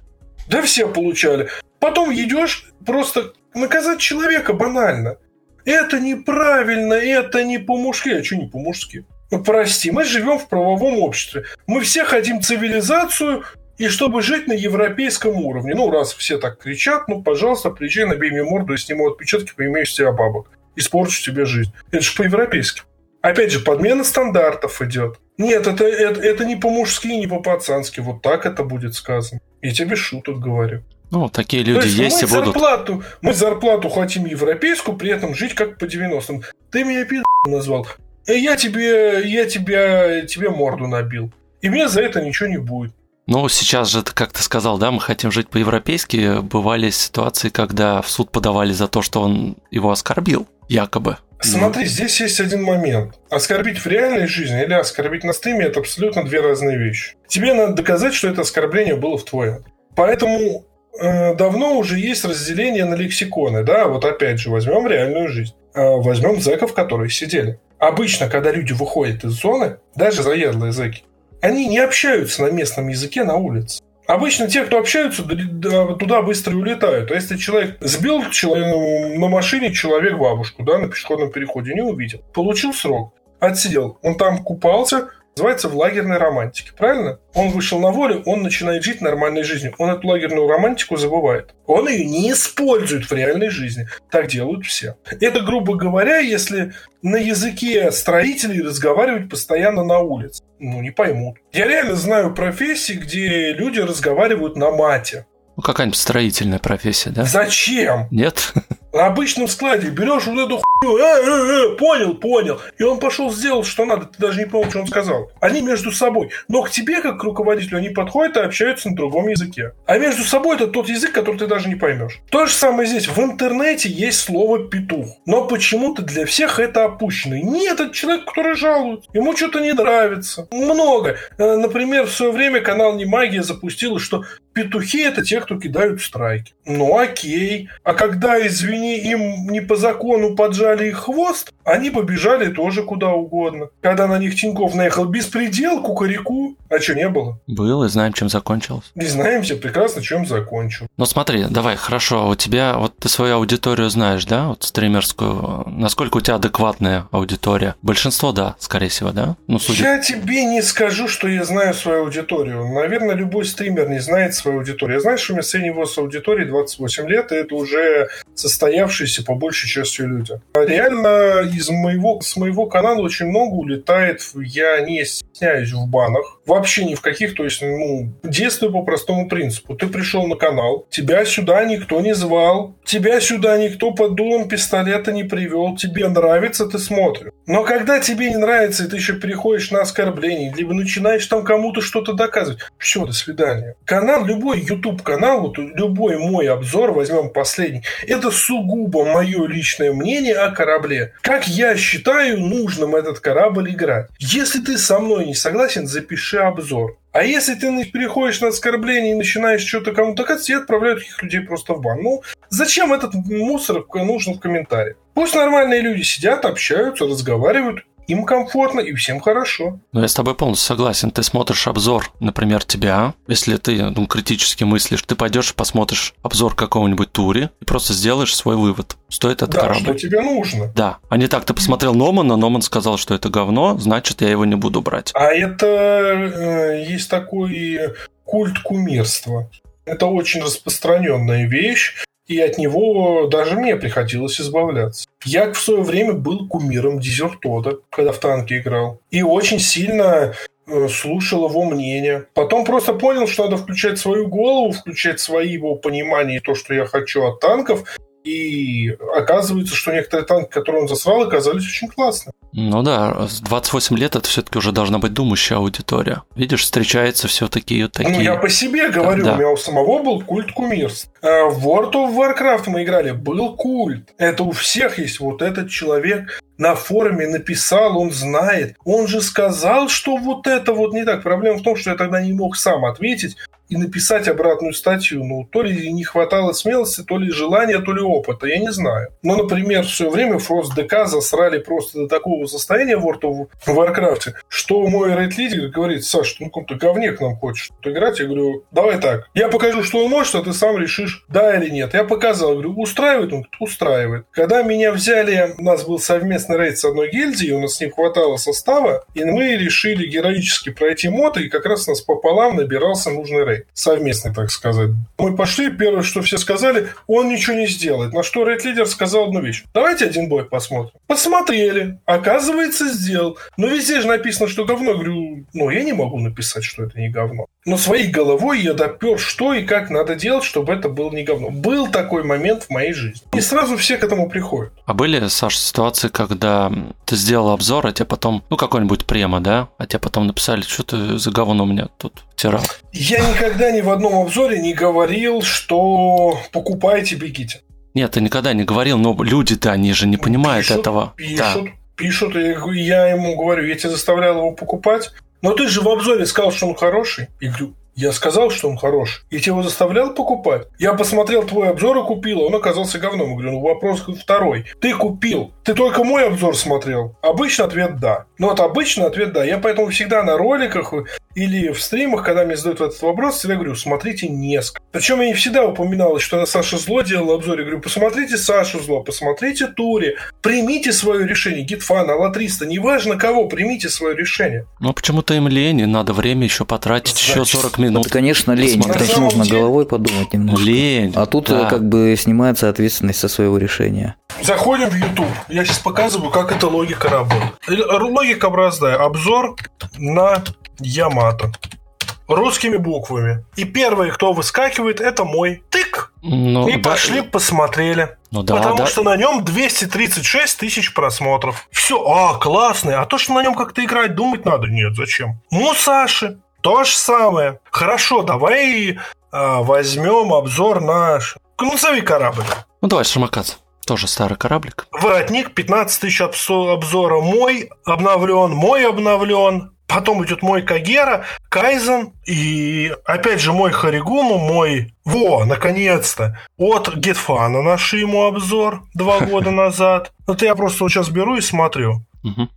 Да все получали. Потом идешь, просто наказать человека банально. Это неправильно, это не по-мужски. А что не по-мужски? Ну, прости, мы живем в правовом обществе. Мы все хотим цивилизацию, и чтобы жить на европейском уровне. Ну, раз все так кричат, ну, пожалуйста, приезжай, набей мне морду и сниму отпечатки, поимею себя бабок. Испорчу тебе жизнь. Это же по-европейски. Опять же, подмена стандартов идет. Нет, это, это, это не по-мужски, не по-пацански. Вот так это будет сказано. Я тебе шуток говорю. Ну, такие люди есть, есть мы и будут. Зарплату, мы зарплату хотим европейскую, при этом жить как по 90-м. Ты меня пи*** назвал. И э, я тебе, я тебя, тебе морду набил. И мне за это ничего не будет. Ну, сейчас же, как ты сказал, да, мы хотим жить по-европейски. Бывали ситуации, когда в суд подавали за то, что он его оскорбил, якобы. Смотри, ну. здесь есть один момент. Оскорбить в реальной жизни или оскорбить на стриме – это абсолютно две разные вещи. Тебе надо доказать, что это оскорбление было в твой Поэтому э, давно уже есть разделение на лексиконы, да, вот опять же, возьмем реальную жизнь. Э, возьмем зэков, которые сидели. Обычно, когда люди выходят из зоны, даже заедлые зэки, они не общаются на местном языке на улице. Обычно те, кто общаются, туда быстро и улетают. А если человек сбил человека на машине человек бабушку, да, на пешеходном переходе, не увидел, получил срок, отсидел, он там купался, называется в лагерной романтике, правильно? Он вышел на волю, он начинает жить нормальной жизнью. Он эту лагерную романтику забывает. Он ее не использует в реальной жизни. Так делают все. Это, грубо говоря, если на языке строителей разговаривать постоянно на улице. Ну, не поймут. Я реально знаю профессии, где люди разговаривают на мате. Ну, какая-нибудь строительная профессия, да? Зачем? Нет? На обычном складе берешь вот эту хуйню, э, э, э, понял, понял. И он пошел сделал, что надо, ты даже не понял, что он сказал. Они между собой. Но к тебе, как к руководителю, они подходят и общаются на другом языке. А между собой это тот язык, который ты даже не поймешь. То же самое здесь. В интернете есть слово петух. Но почему-то для всех это опущено. Нет, это человек, который жалует. Ему что-то не нравится. Много. Э, например, в свое время канал Не Магия запустил, что петухи это те, кто кидают страйки. Ну окей. А когда, извини, они им не по закону поджали их хвост, они побежали тоже куда угодно. Когда на них Тиньков наехал беспредел, кукареку, а что не было? Был, и знаем, чем закончилось. И знаем все прекрасно, чем закончил. Ну смотри, давай, хорошо, у тебя, вот ты свою аудиторию знаешь, да, вот стримерскую, насколько у тебя адекватная аудитория? Большинство, да, скорее всего, да? Ну, судя... Я тебе не скажу, что я знаю свою аудиторию. Наверное, любой стример не знает свою аудиторию. Я знаю, что у меня средний возраст аудитории 28 лет, и это уже состоявшиеся по большей части люди. Реально из моего, с моего канала очень много улетает, я не стесняюсь в банах, вообще ни в каких, то есть, ну, действую по простому принципу. Ты пришел на канал, тебя сюда никто не звал, тебя сюда никто под дулом пистолета не привел, тебе нравится, ты смотришь. Но когда тебе не нравится, и ты еще переходишь на оскорбление, либо начинаешь там кому-то что-то доказывать, все, до свидания. Канал, любой YouTube канал, вот любой мой обзор, возьмем последний, это сугубо мое личное мнение о корабле. Как я считаю нужным этот корабль играть. Если ты со мной не согласен, запиши обзор. А если ты переходишь на оскорбление и начинаешь что-то кому-то доказывать, тебе отправляют таких людей просто в бан. Ну, зачем этот мусор нужен в комментариях? Пусть нормальные люди сидят, общаются, разговаривают, им комфортно и всем хорошо. Ну, я с тобой полностью согласен. Ты смотришь обзор, например, тебя, если ты ну, критически мыслишь, ты пойдешь и посмотришь обзор какого-нибудь туре и просто сделаешь свой вывод. Стоит это да, корабль. что тебе нужно. Да. А не так, ты посмотрел Номана, Номан сказал, что это говно, значит, я его не буду брать. А это э, есть такой культ кумирства. Это очень распространенная вещь и от него даже мне приходилось избавляться. Я в свое время был кумиром Дезертода, когда в танке играл. И очень сильно э, слушал его мнение. Потом просто понял, что надо включать свою голову, включать свои его понимания и то, что я хочу от танков. И оказывается, что некоторые танки, которые он засрал, оказались очень классными. Ну да, с 28 лет это все-таки уже должна быть думающая аудитория. Видишь, встречаются все такие такие. Ну, я по себе говорю, да. у меня у самого был культ кумирств. В World of Warcraft мы играли, был культ. Это у всех есть вот этот человек, на форуме написал, он знает. Он же сказал, что вот это вот не так. Проблема в том, что я тогда не мог сам ответить и написать обратную статью. Ну, то ли не хватало смелости, то ли желания, то ли опыта, я не знаю. Но, например, все время Фрост ДК засрали просто до такого состояния в World of Warcraft, что мой рейд лидер говорит, Саш, ты ну каком-то говне к нам хочешь играть? Я говорю, давай так, я покажу, что он может, а ты сам решишь, да или нет. Я показал, говорю, устраивает? Он говорит, устраивает. Когда меня взяли, у нас был совместный рейд с одной гильдией, у нас не хватало состава, и мы решили героически пройти мод, и как раз у нас пополам набирался нужный рейд совместный, так сказать. Мы пошли, первое, что все сказали, он ничего не сделает. На что рейд-лидер сказал одну вещь. Давайте один бой посмотрим. Посмотрели. Оказывается, сделал. Но везде же написано, что говно. Я говорю, ну, я не могу написать, что это не говно. Но своей головой я допер, что и как надо делать, чтобы это было не говно. Был такой момент в моей жизни. И сразу все к этому приходят. А были, Саша, ситуации, когда ты сделал обзор, а тебе потом, ну, какой-нибудь према, да? А тебе потом написали, что ты за говно у меня тут втирал? Я никогда ни в одном обзоре не говорил, что покупайте, бегите. Нет, ты никогда не говорил, но люди-то, они же не понимают пишут, этого. Пишут, да. пишут, и я ему говорю, я тебе заставлял его покупать, но ты же в обзоре сказал, что он хороший. И говорю, я сказал, что он хороший. И тебя его заставлял покупать. Я посмотрел твой обзор и купил, а он оказался говном. Я говорю, ну вопрос второй. Ты купил. Ты только мой обзор смотрел. Обычный ответ да. Ну вот обычный ответ да. Я поэтому всегда на роликах или в стримах, когда мне задают этот вопрос, я говорю, смотрите несколько. Причем я не всегда упоминал, что я Саша Зло делал обзор. Я говорю, посмотрите Сашу Зло, посмотрите Тури, примите свое решение. Гитфан, Аллатриста, неважно кого, примите свое решение. Ну, почему-то им лень, надо время еще потратить, Значит, еще 40 минут. Это, конечно, лень. Это же нужно головой подумать немножко. Лень. А тут да. как бы снимается ответственность со своего решения. Заходим в YouTube. Я сейчас показываю, как эта логика работает. Логика простая. Обзор на Ямато. Русскими буквами. И первый, кто выскакивает, это мой тык. Ну, и да. пошли, посмотрели. Ну, да, Потому да. что на нем 236 тысяч просмотров. Все, а, классный. А то, что на нем как-то играть, думать надо. Нет, зачем? Мусаши. То же самое. Хорошо, давай а, возьмем обзор наш. Назови корабль. Ну, давай, Шамакац. Тоже старый кораблик. Воротник, 15 тысяч обзора мой обновлен, мой обновлен. Потом идет мой Кагера, Кайзен и опять же мой Харигуму, мой... Во, наконец-то! От Гетфана нашли ему обзор два *laughs* года назад. Это я просто вот сейчас беру и смотрю.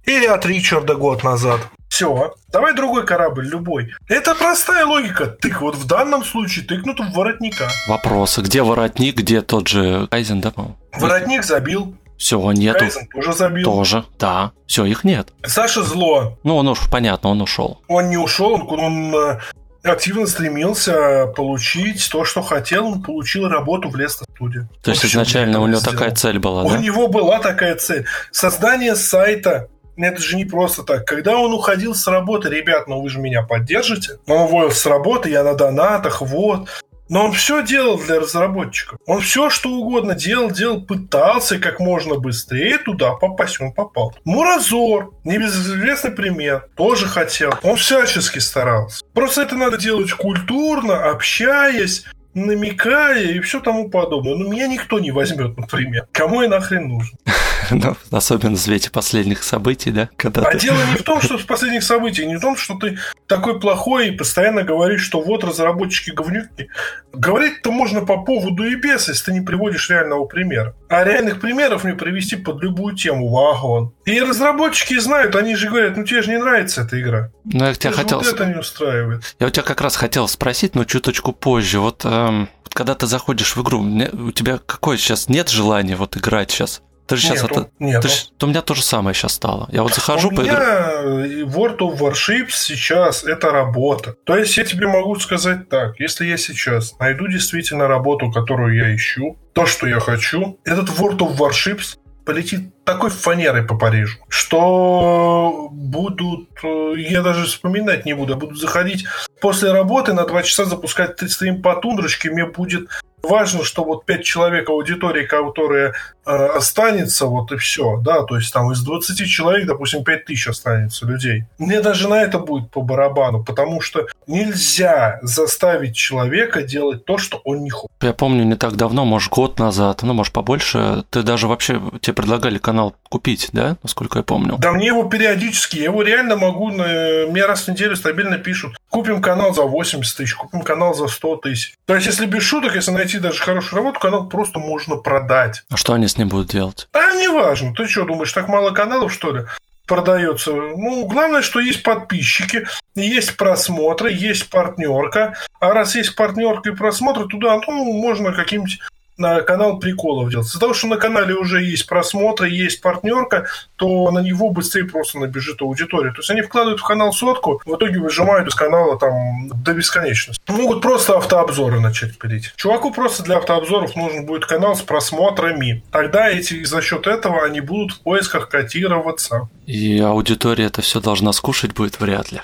Или от Ричарда год назад. Все, давай другой корабль, любой. Это простая логика. Тык, вот в данном случае тыкнут в воротника. Вопросы. Где воротник, где тот же Кайзен, да? Воротник забил. Все, нету. Кайзен тоже забил. Тоже, да. Все, их нет. Саша зло. Ну, он уж, понятно, он ушел. Он не ушел, он, он э, активно стремился получить то, что хотел. Он получил работу в Лестер студии. То есть изначально у него сделал. такая цель была, у да? У него была такая цель. Создание сайта это же не просто так. Когда он уходил с работы, ребят, ну вы же меня поддержите. Он уволил с работы, я на донатах, вот. Но он все делал для разработчиков. Он все, что угодно делал, делал, пытался как можно быстрее туда попасть. Он попал. Муразор, небезызвестный пример, тоже хотел. Он всячески старался. Просто это надо делать культурно, общаясь, намекая и все тому подобное. Но меня никто не возьмет, например. Кому я нахрен нужен? *laughs* Ну, особенно в свете последних событий, да? Когда а ты... дело не в том, *laughs* что в последних событий, не в том, что ты такой плохой и постоянно говоришь, что вот разработчики говнюки. Говорить-то можно по поводу и без, если ты не приводишь реального примера. А реальных примеров мне привести под любую тему вагон. И разработчики знают, они же говорят, ну тебе же не нравится эта игра. Ну, я тебя хотел... Вот это не устраивает. Я у тебя как раз хотел спросить, но чуточку позже. Вот эм, когда ты заходишь в игру, у тебя какое сейчас нет желания вот играть сейчас? Ты же сейчас нету, это... Нету. Ты ж, у меня то же самое сейчас стало. Я вот *laughs* захожу у по меня World of Warships сейчас это работа. То есть я тебе могу сказать так. Если я сейчас найду действительно работу, которую я ищу, то, что я хочу, этот World of Warships полетит такой фанерой по Парижу, что будут, э, я даже вспоминать не буду, будут заходить после работы на два часа запускать стрим по тундрочке, мне будет важно, что вот пять человек аудитории, которая э, останется, вот и все, да, то есть там из 20 человек, допустим, 5 тысяч останется людей. Мне даже на это будет по барабану, потому что нельзя заставить человека делать то, что он не хочет. Я помню, не так давно, может, год назад, ну, может, побольше, ты даже вообще, тебе предлагали канал купить, да, насколько я помню? Да мне его периодически, я его реально могу, мне раз в неделю стабильно пишут, купим канал за 80 тысяч, купим канал за 100 тысяч. То есть, если без шуток, если найти даже хорошую работу, канал просто можно продать. А что они с ним будут делать? А, неважно. Ты что, думаешь, так мало каналов, что ли? продается. Ну, главное, что есть подписчики, есть просмотры, есть партнерка. А раз есть партнерка и просмотры, туда ну, можно каким-нибудь на канал приколов делать. Из-за того, что на канале уже есть просмотры, есть партнерка, то на него быстрее просто набежит аудитория. То есть они вкладывают в канал сотку, в итоге выжимают из канала там до бесконечности. Могут просто автообзоры начать пилить. Чуваку просто для автообзоров нужен будет канал с просмотрами. Тогда эти за счет этого они будут в поисках котироваться. И аудитория это все должна скушать будет вряд ли.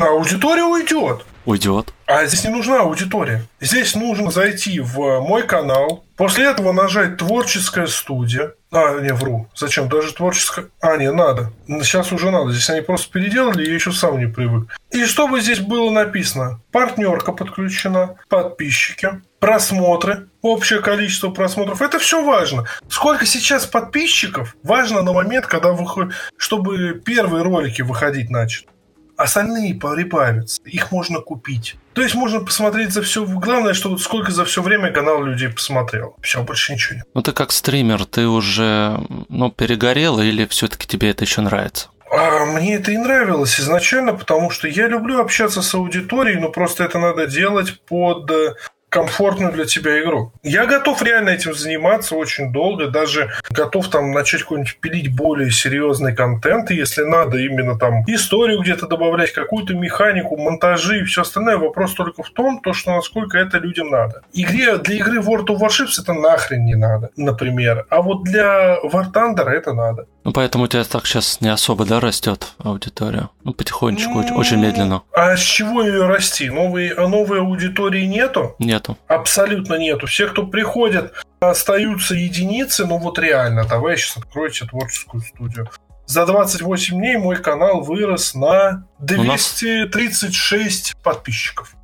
Аудитория уйдет уйдет. А здесь не нужна аудитория. Здесь нужно зайти в мой канал, после этого нажать «Творческая студия». А, не, вру. Зачем? Даже творческая... А, не, надо. Сейчас уже надо. Здесь они просто переделали, я еще сам не привык. И чтобы здесь было написано? Партнерка подключена, подписчики, просмотры, общее количество просмотров. Это все важно. Сколько сейчас подписчиков, важно на момент, когда выходит, чтобы первые ролики выходить начали. Остальные прибавятся. Их можно купить. То есть можно посмотреть за все. Главное, что вот сколько за все время канал людей посмотрел. Все, больше ничего нет. Ну ты как стример, ты уже ну, перегорел или все-таки тебе это еще нравится? А мне это и нравилось изначально, потому что я люблю общаться с аудиторией, но просто это надо делать под комфортную для тебя игру. Я готов реально этим заниматься очень долго, даже готов там начать какой-нибудь пилить более серьезный контент, если надо именно там историю где-то добавлять, какую-то механику, монтажи и все остальное. Вопрос только в том, то, что насколько это людям надо. Игре, для игры World of Warships это нахрен не надо, например. А вот для War Thunder это надо. Ну, поэтому у тебя так сейчас не особо, да, растет аудитория? Ну, потихонечку, mm-hmm. очень медленно. А с чего ее расти? Новые, а новой аудитории нету? Нету. Абсолютно нету. Все, кто приходят, остаются единицы, ну вот реально, давай сейчас откройте творческую студию. За 28 дней мой канал вырос на 236 нас... подписчиков.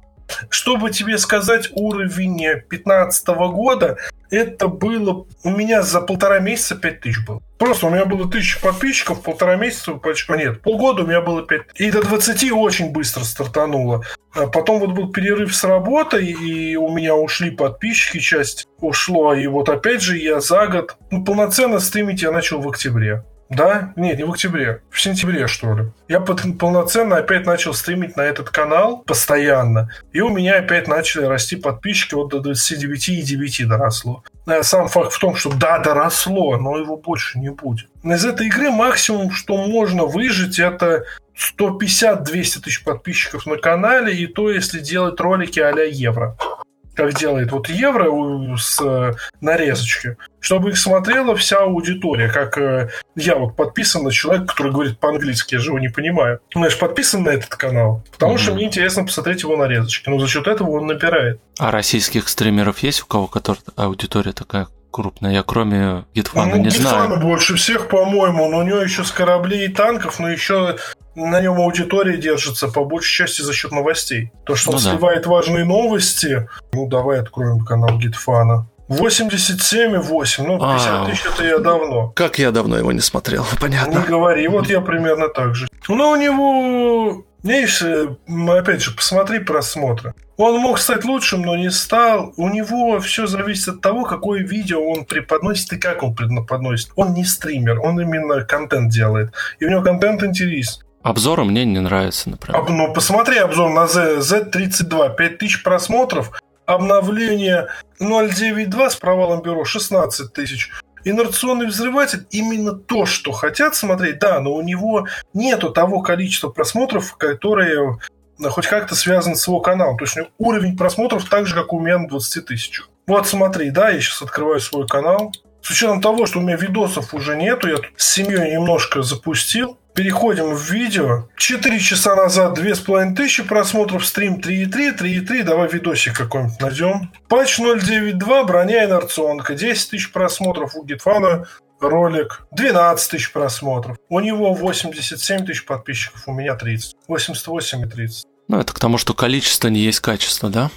Чтобы тебе сказать уровень 2015 года, это было у меня за полтора месяца 5 тысяч было. Просто у меня было тысяча подписчиков, полтора месяца, почти, нет, полгода у меня было 5. И до 20 очень быстро стартануло. А потом вот был перерыв с работой, и у меня ушли подписчики, часть ушло. И вот опять же я за год, ну, полноценно стримить я начал в октябре. Да? Нет, не в октябре. В сентябре, что ли. Я полноценно опять начал стримить на этот канал постоянно. И у меня опять начали расти подписчики. Вот до 29,9 доросло. Э, сам факт в том, что да, доросло, но его больше не будет. Из этой игры максимум, что можно выжить, это 150-200 тысяч подписчиков на канале, и то, если делать ролики а-ля евро как делает вот Евро с э, нарезочки, чтобы их смотрела вся аудитория, как э, я вот подписан на человека, который говорит по-английски, я же его не понимаю. Знаешь, подписан на этот канал, потому mm-hmm. что мне интересно посмотреть его нарезочки, но за счет этого он набирает. А российских стримеров есть у кого, которая аудитория такая крупная. Я кроме Гитфана ну, не Гитфана знаю. больше всех, по-моему, но у него еще с кораблей и танков, но еще на нем аудитория держится по большей части за счет новостей. То, что он ну, сливает да. важные новости. Ну, давай откроем канал Гитфана. 87,8. Ну, 50 а, тысяч это я давно. Как я давно его не смотрел, *laughs* понятно. Не говори, вот я примерно так же. Но у него Видишь, опять же, посмотри просмотры. Он мог стать лучшим, но не стал. У него все зависит от того, какое видео он преподносит и как он преподносит. Он не стример, он именно контент делает. И у него контент интересен. Обзоры мне не нравятся, например. Об, ну, посмотри обзор на Z, Z32. 5000 просмотров. Обновление 0.9.2 с провалом бюро 16 тысяч. Инерционный взрыватель именно то, что хотят смотреть, да, но у него нету того количества просмотров, которые хоть как-то связаны с его каналом. То есть уровень просмотров так же, как у меня на 20 тысячах. Вот смотри, да, я сейчас открываю свой канал. С учетом того, что у меня видосов уже нету, я тут с семьей немножко запустил. Переходим в видео. 4 часа назад 2,5 тысячи просмотров, стрим 3,3, 3,3, давай видосик какой-нибудь найдем. Патч 0.9.2, броня инерционка, 10 тысяч просмотров у Гитфана, ролик 12 тысяч просмотров. У него 87 тысяч подписчиков, у меня 30. 88 и 30. Ну, это к тому, что количество не есть качество, да?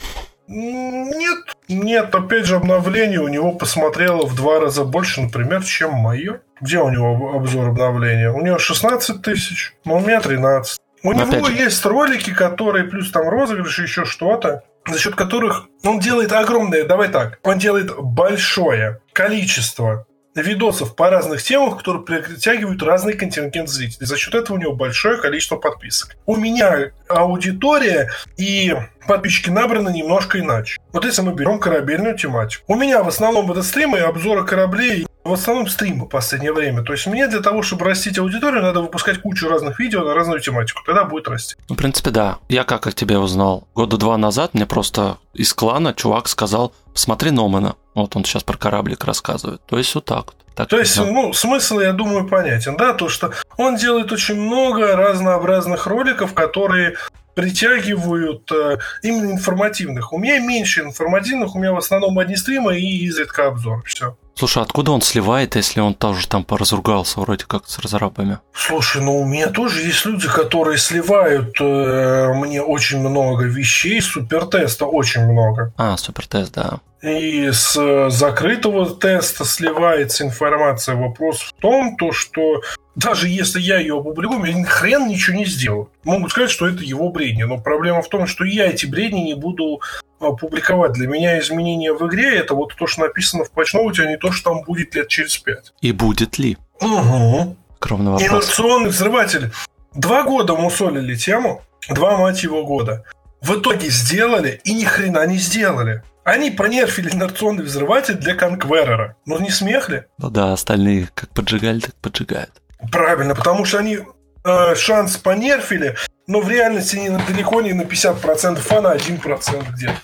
Нет, нет, опять же, обновление у него посмотрело в два раза больше, например, чем мое. Где у него обзор обновления? У него 16 тысяч, но у меня 13. У но него есть ролики, которые плюс там розыгрыш, еще что-то, за счет которых он делает огромное, давай так, он делает большое количество видосов по разных темах, которые притягивают разный контингент зрителей. За счет этого у него большое количество подписок. У меня аудитория и подписчики набраны немножко иначе. Вот если мы берем корабельную тематику. У меня в основном это стримы и обзоры кораблей в основном стримы в последнее время. То есть мне для того, чтобы растить аудиторию, надо выпускать кучу разных видео на разную тематику. Тогда будет расти. Ну, в принципе, да. Я как о тебе узнал? Года два назад мне просто из клана чувак сказал, посмотри Номана. Вот он сейчас про кораблик рассказывает. То есть вот так вот. Так, То есть, ну, смысл, я думаю, понятен, да, то, что он делает очень много разнообразных роликов, которые притягивают э, именно информативных. У меня меньше информативных, у меня в основном одни стримы и изредка обзор. Все. Слушай, откуда он сливает, если он тоже там поразругался вроде как с разрабами? Слушай, ну у меня тоже есть люди, которые сливают э, мне очень много вещей, супертеста очень много. А, супертест, да. И с э, закрытого теста сливается информация. Вопрос в том, то, что даже если я ее опубликую, я хрен ничего не сделаю. Могут сказать, что это его бредни, но проблема в том, что я эти бредни не буду а, публиковать. Для меня изменения в игре это вот то, что написано в патчноуте, а не то, что там будет лет через пять. И будет ли? Угу. Кровный вопрос. Инерционный взрыватель. Два года мусолили тему, два, мать его, года. В итоге сделали и ни хрена не сделали. Они понерфили инерционный взрыватель для Конкверера. Ну не смех ли? Ну да, остальные как поджигали, так поджигают. Правильно, потому что они э, шанс понерфили, но в реальности не далеко не на 50%, а на 1% где-то.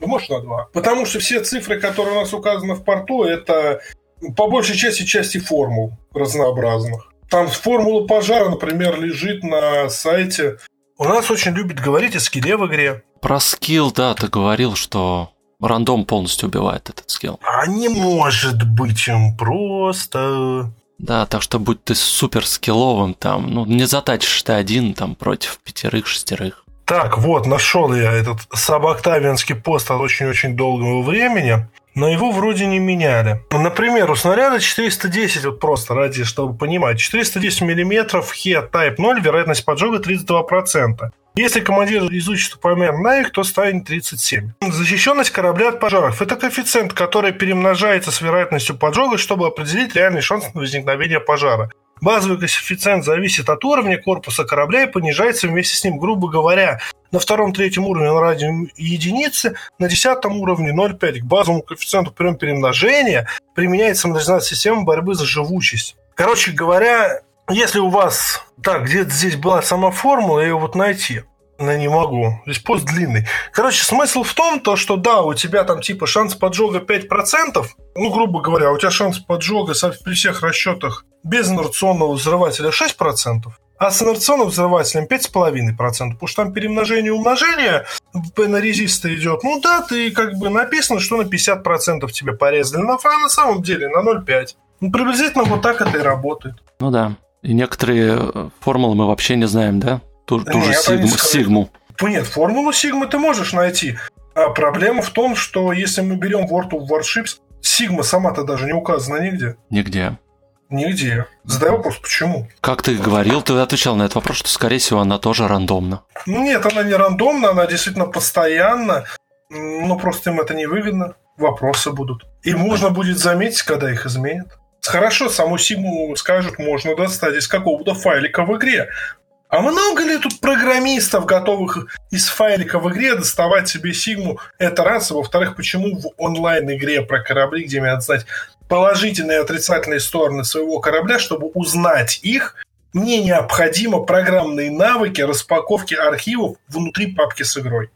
Ну, может, на 2. Потому что все цифры, которые у нас указаны в порту, это по большей части части формул разнообразных. Там формула пожара, например, лежит на сайте. У нас очень любят говорить о скилле в игре. Про скилл, да, ты говорил, что рандом полностью убивает этот скилл. А не может быть им просто. Да, так что будь ты супер скилловым, там, ну, не затачишь ты один там против пятерых-шестерых. Так, вот, нашел я этот сабоктавианский пост от очень-очень долгого времени, но его вроде не меняли. Например, у снаряда 410, вот просто ради, чтобы понимать, 410 мм Head Type 0, вероятность поджога 32%. Если командир изучит упомянут навик, то станет 37. Защищенность корабля от пожаров – это коэффициент, который перемножается с вероятностью поджога, чтобы определить реальный шанс на возникновение пожара. Базовый коэффициент зависит от уровня корпуса корабля и понижается вместе с ним, грубо говоря, на втором-третьем уровне на радио единицы, на десятом уровне 0,5. К базовому коэффициенту прием перемножения применяется модернизация системы борьбы за живучесть. Короче говоря, если у вас... Так, где-то здесь была сама формула, ее вот найти. Но не могу. Здесь пост длинный. Короче, смысл в том, то, что да, у тебя там типа шанс поджога 5%, ну, грубо говоря, у тебя шанс поджога при всех расчетах без инерционного взрывателя 6%, а с инерционным взрывателем 5,5%, потому что там перемножение и умножение на резисты идет. Ну да, ты как бы написано, что на 50% тебе порезали, но а на самом деле на 0,5%. Ну, приблизительно вот так это и работает. Ну да. И некоторые э, формулы мы вообще не знаем, да? Ту, ту же сигму, сигму. Нет, формулу сигмы ты можешь найти. А проблема в том, что если мы берем World of Warships, сигма сама-то даже не указана нигде. Нигде. Нигде. Задай вопрос, почему? Как ты говорил, ты отвечал на этот вопрос, что, скорее всего, она тоже рандомна. Ну нет, она не рандомна, она действительно постоянно, но просто им это не выгодно. Вопросы будут. И можно будет заметить, когда их изменят. Хорошо, саму сигму скажут, можно достать из какого-то файлика в игре. А много ли тут программистов, готовых из файлика в игре доставать себе сигму? Это раз. А во-вторых, почему в онлайн-игре про корабли, где мне надо знать положительные и отрицательные стороны своего корабля, чтобы узнать их, мне необходимо программные навыки распаковки архивов внутри папки с игрой.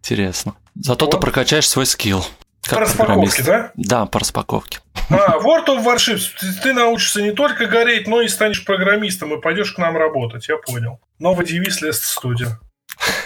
Интересно. Зато вот. ты прокачаешь свой скилл. По распаковке, да? Да, по распаковке. А, World of Warships. Ты научишься не только гореть, но и станешь программистом и пойдешь к нам работать, я понял. Новый девиз Лест Студия.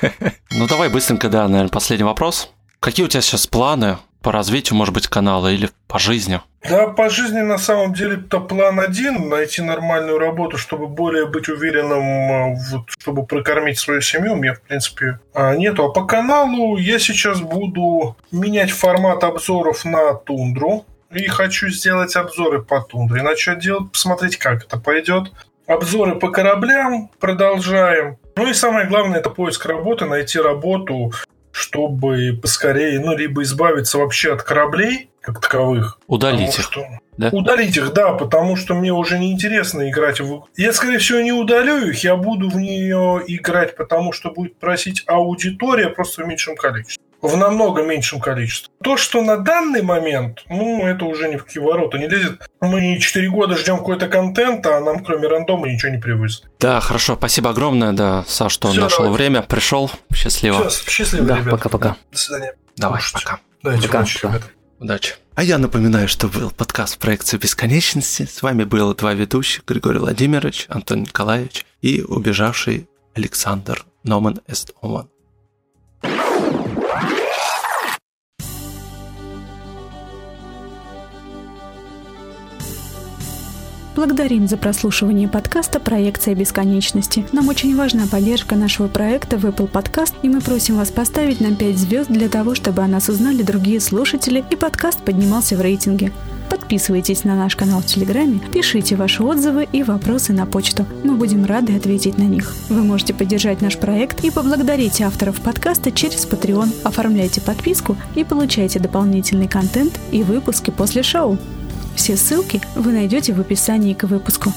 *laughs* Ну давай быстренько, да, наверное, последний вопрос. Какие у тебя сейчас планы по развитию, может быть, канала или по жизни? Да, по жизни на самом деле это план один – найти нормальную работу, чтобы более быть уверенным, э, вот, чтобы прокормить свою семью. У меня, в принципе, а, нету. А по каналу я сейчас буду менять формат обзоров на тундру. И хочу сделать обзоры по тундре. Начать делать, посмотреть, как это пойдет. Обзоры по кораблям продолжаем. Ну и самое главное, это поиск работы, найти работу, чтобы поскорее, ну, либо избавиться вообще от кораблей, как таковых. Удалить их. Что... Да? Удалить их, да, потому что мне уже неинтересно играть в... Я, скорее всего, не удалю их, я буду в нее играть, потому что будет просить аудитория просто в меньшем количестве в намного меньшем количестве. То, что на данный момент, ну, это уже ни в какие ворота не лезет. Мы 4 года ждем какой-то контент, а нам кроме рандома ничего не привозят. Да, хорошо, спасибо огромное, да, Саш, что Все, нашел давайте. время, пришел. Счастливо. Все, счастливо, да, пока-пока. До свидания. Давай, Слушайте. пока. Дайте пока, удачи. Удачи. А я напоминаю, что был подкаст проекции бесконечности. С вами было два ведущих, Григорий Владимирович, Антон Николаевич и убежавший Александр Номан Эстоман. Благодарим за прослушивание подкаста «Проекция бесконечности». Нам очень важна поддержка нашего проекта в Apple Podcast, и мы просим вас поставить нам 5 звезд для того, чтобы о нас узнали другие слушатели и подкаст поднимался в рейтинге. Подписывайтесь на наш канал в Телеграме, пишите ваши отзывы и вопросы на почту. Мы будем рады ответить на них. Вы можете поддержать наш проект и поблагодарить авторов подкаста через Patreon. Оформляйте подписку и получайте дополнительный контент и выпуски после шоу. Все ссылки вы найдете в описании к выпуску.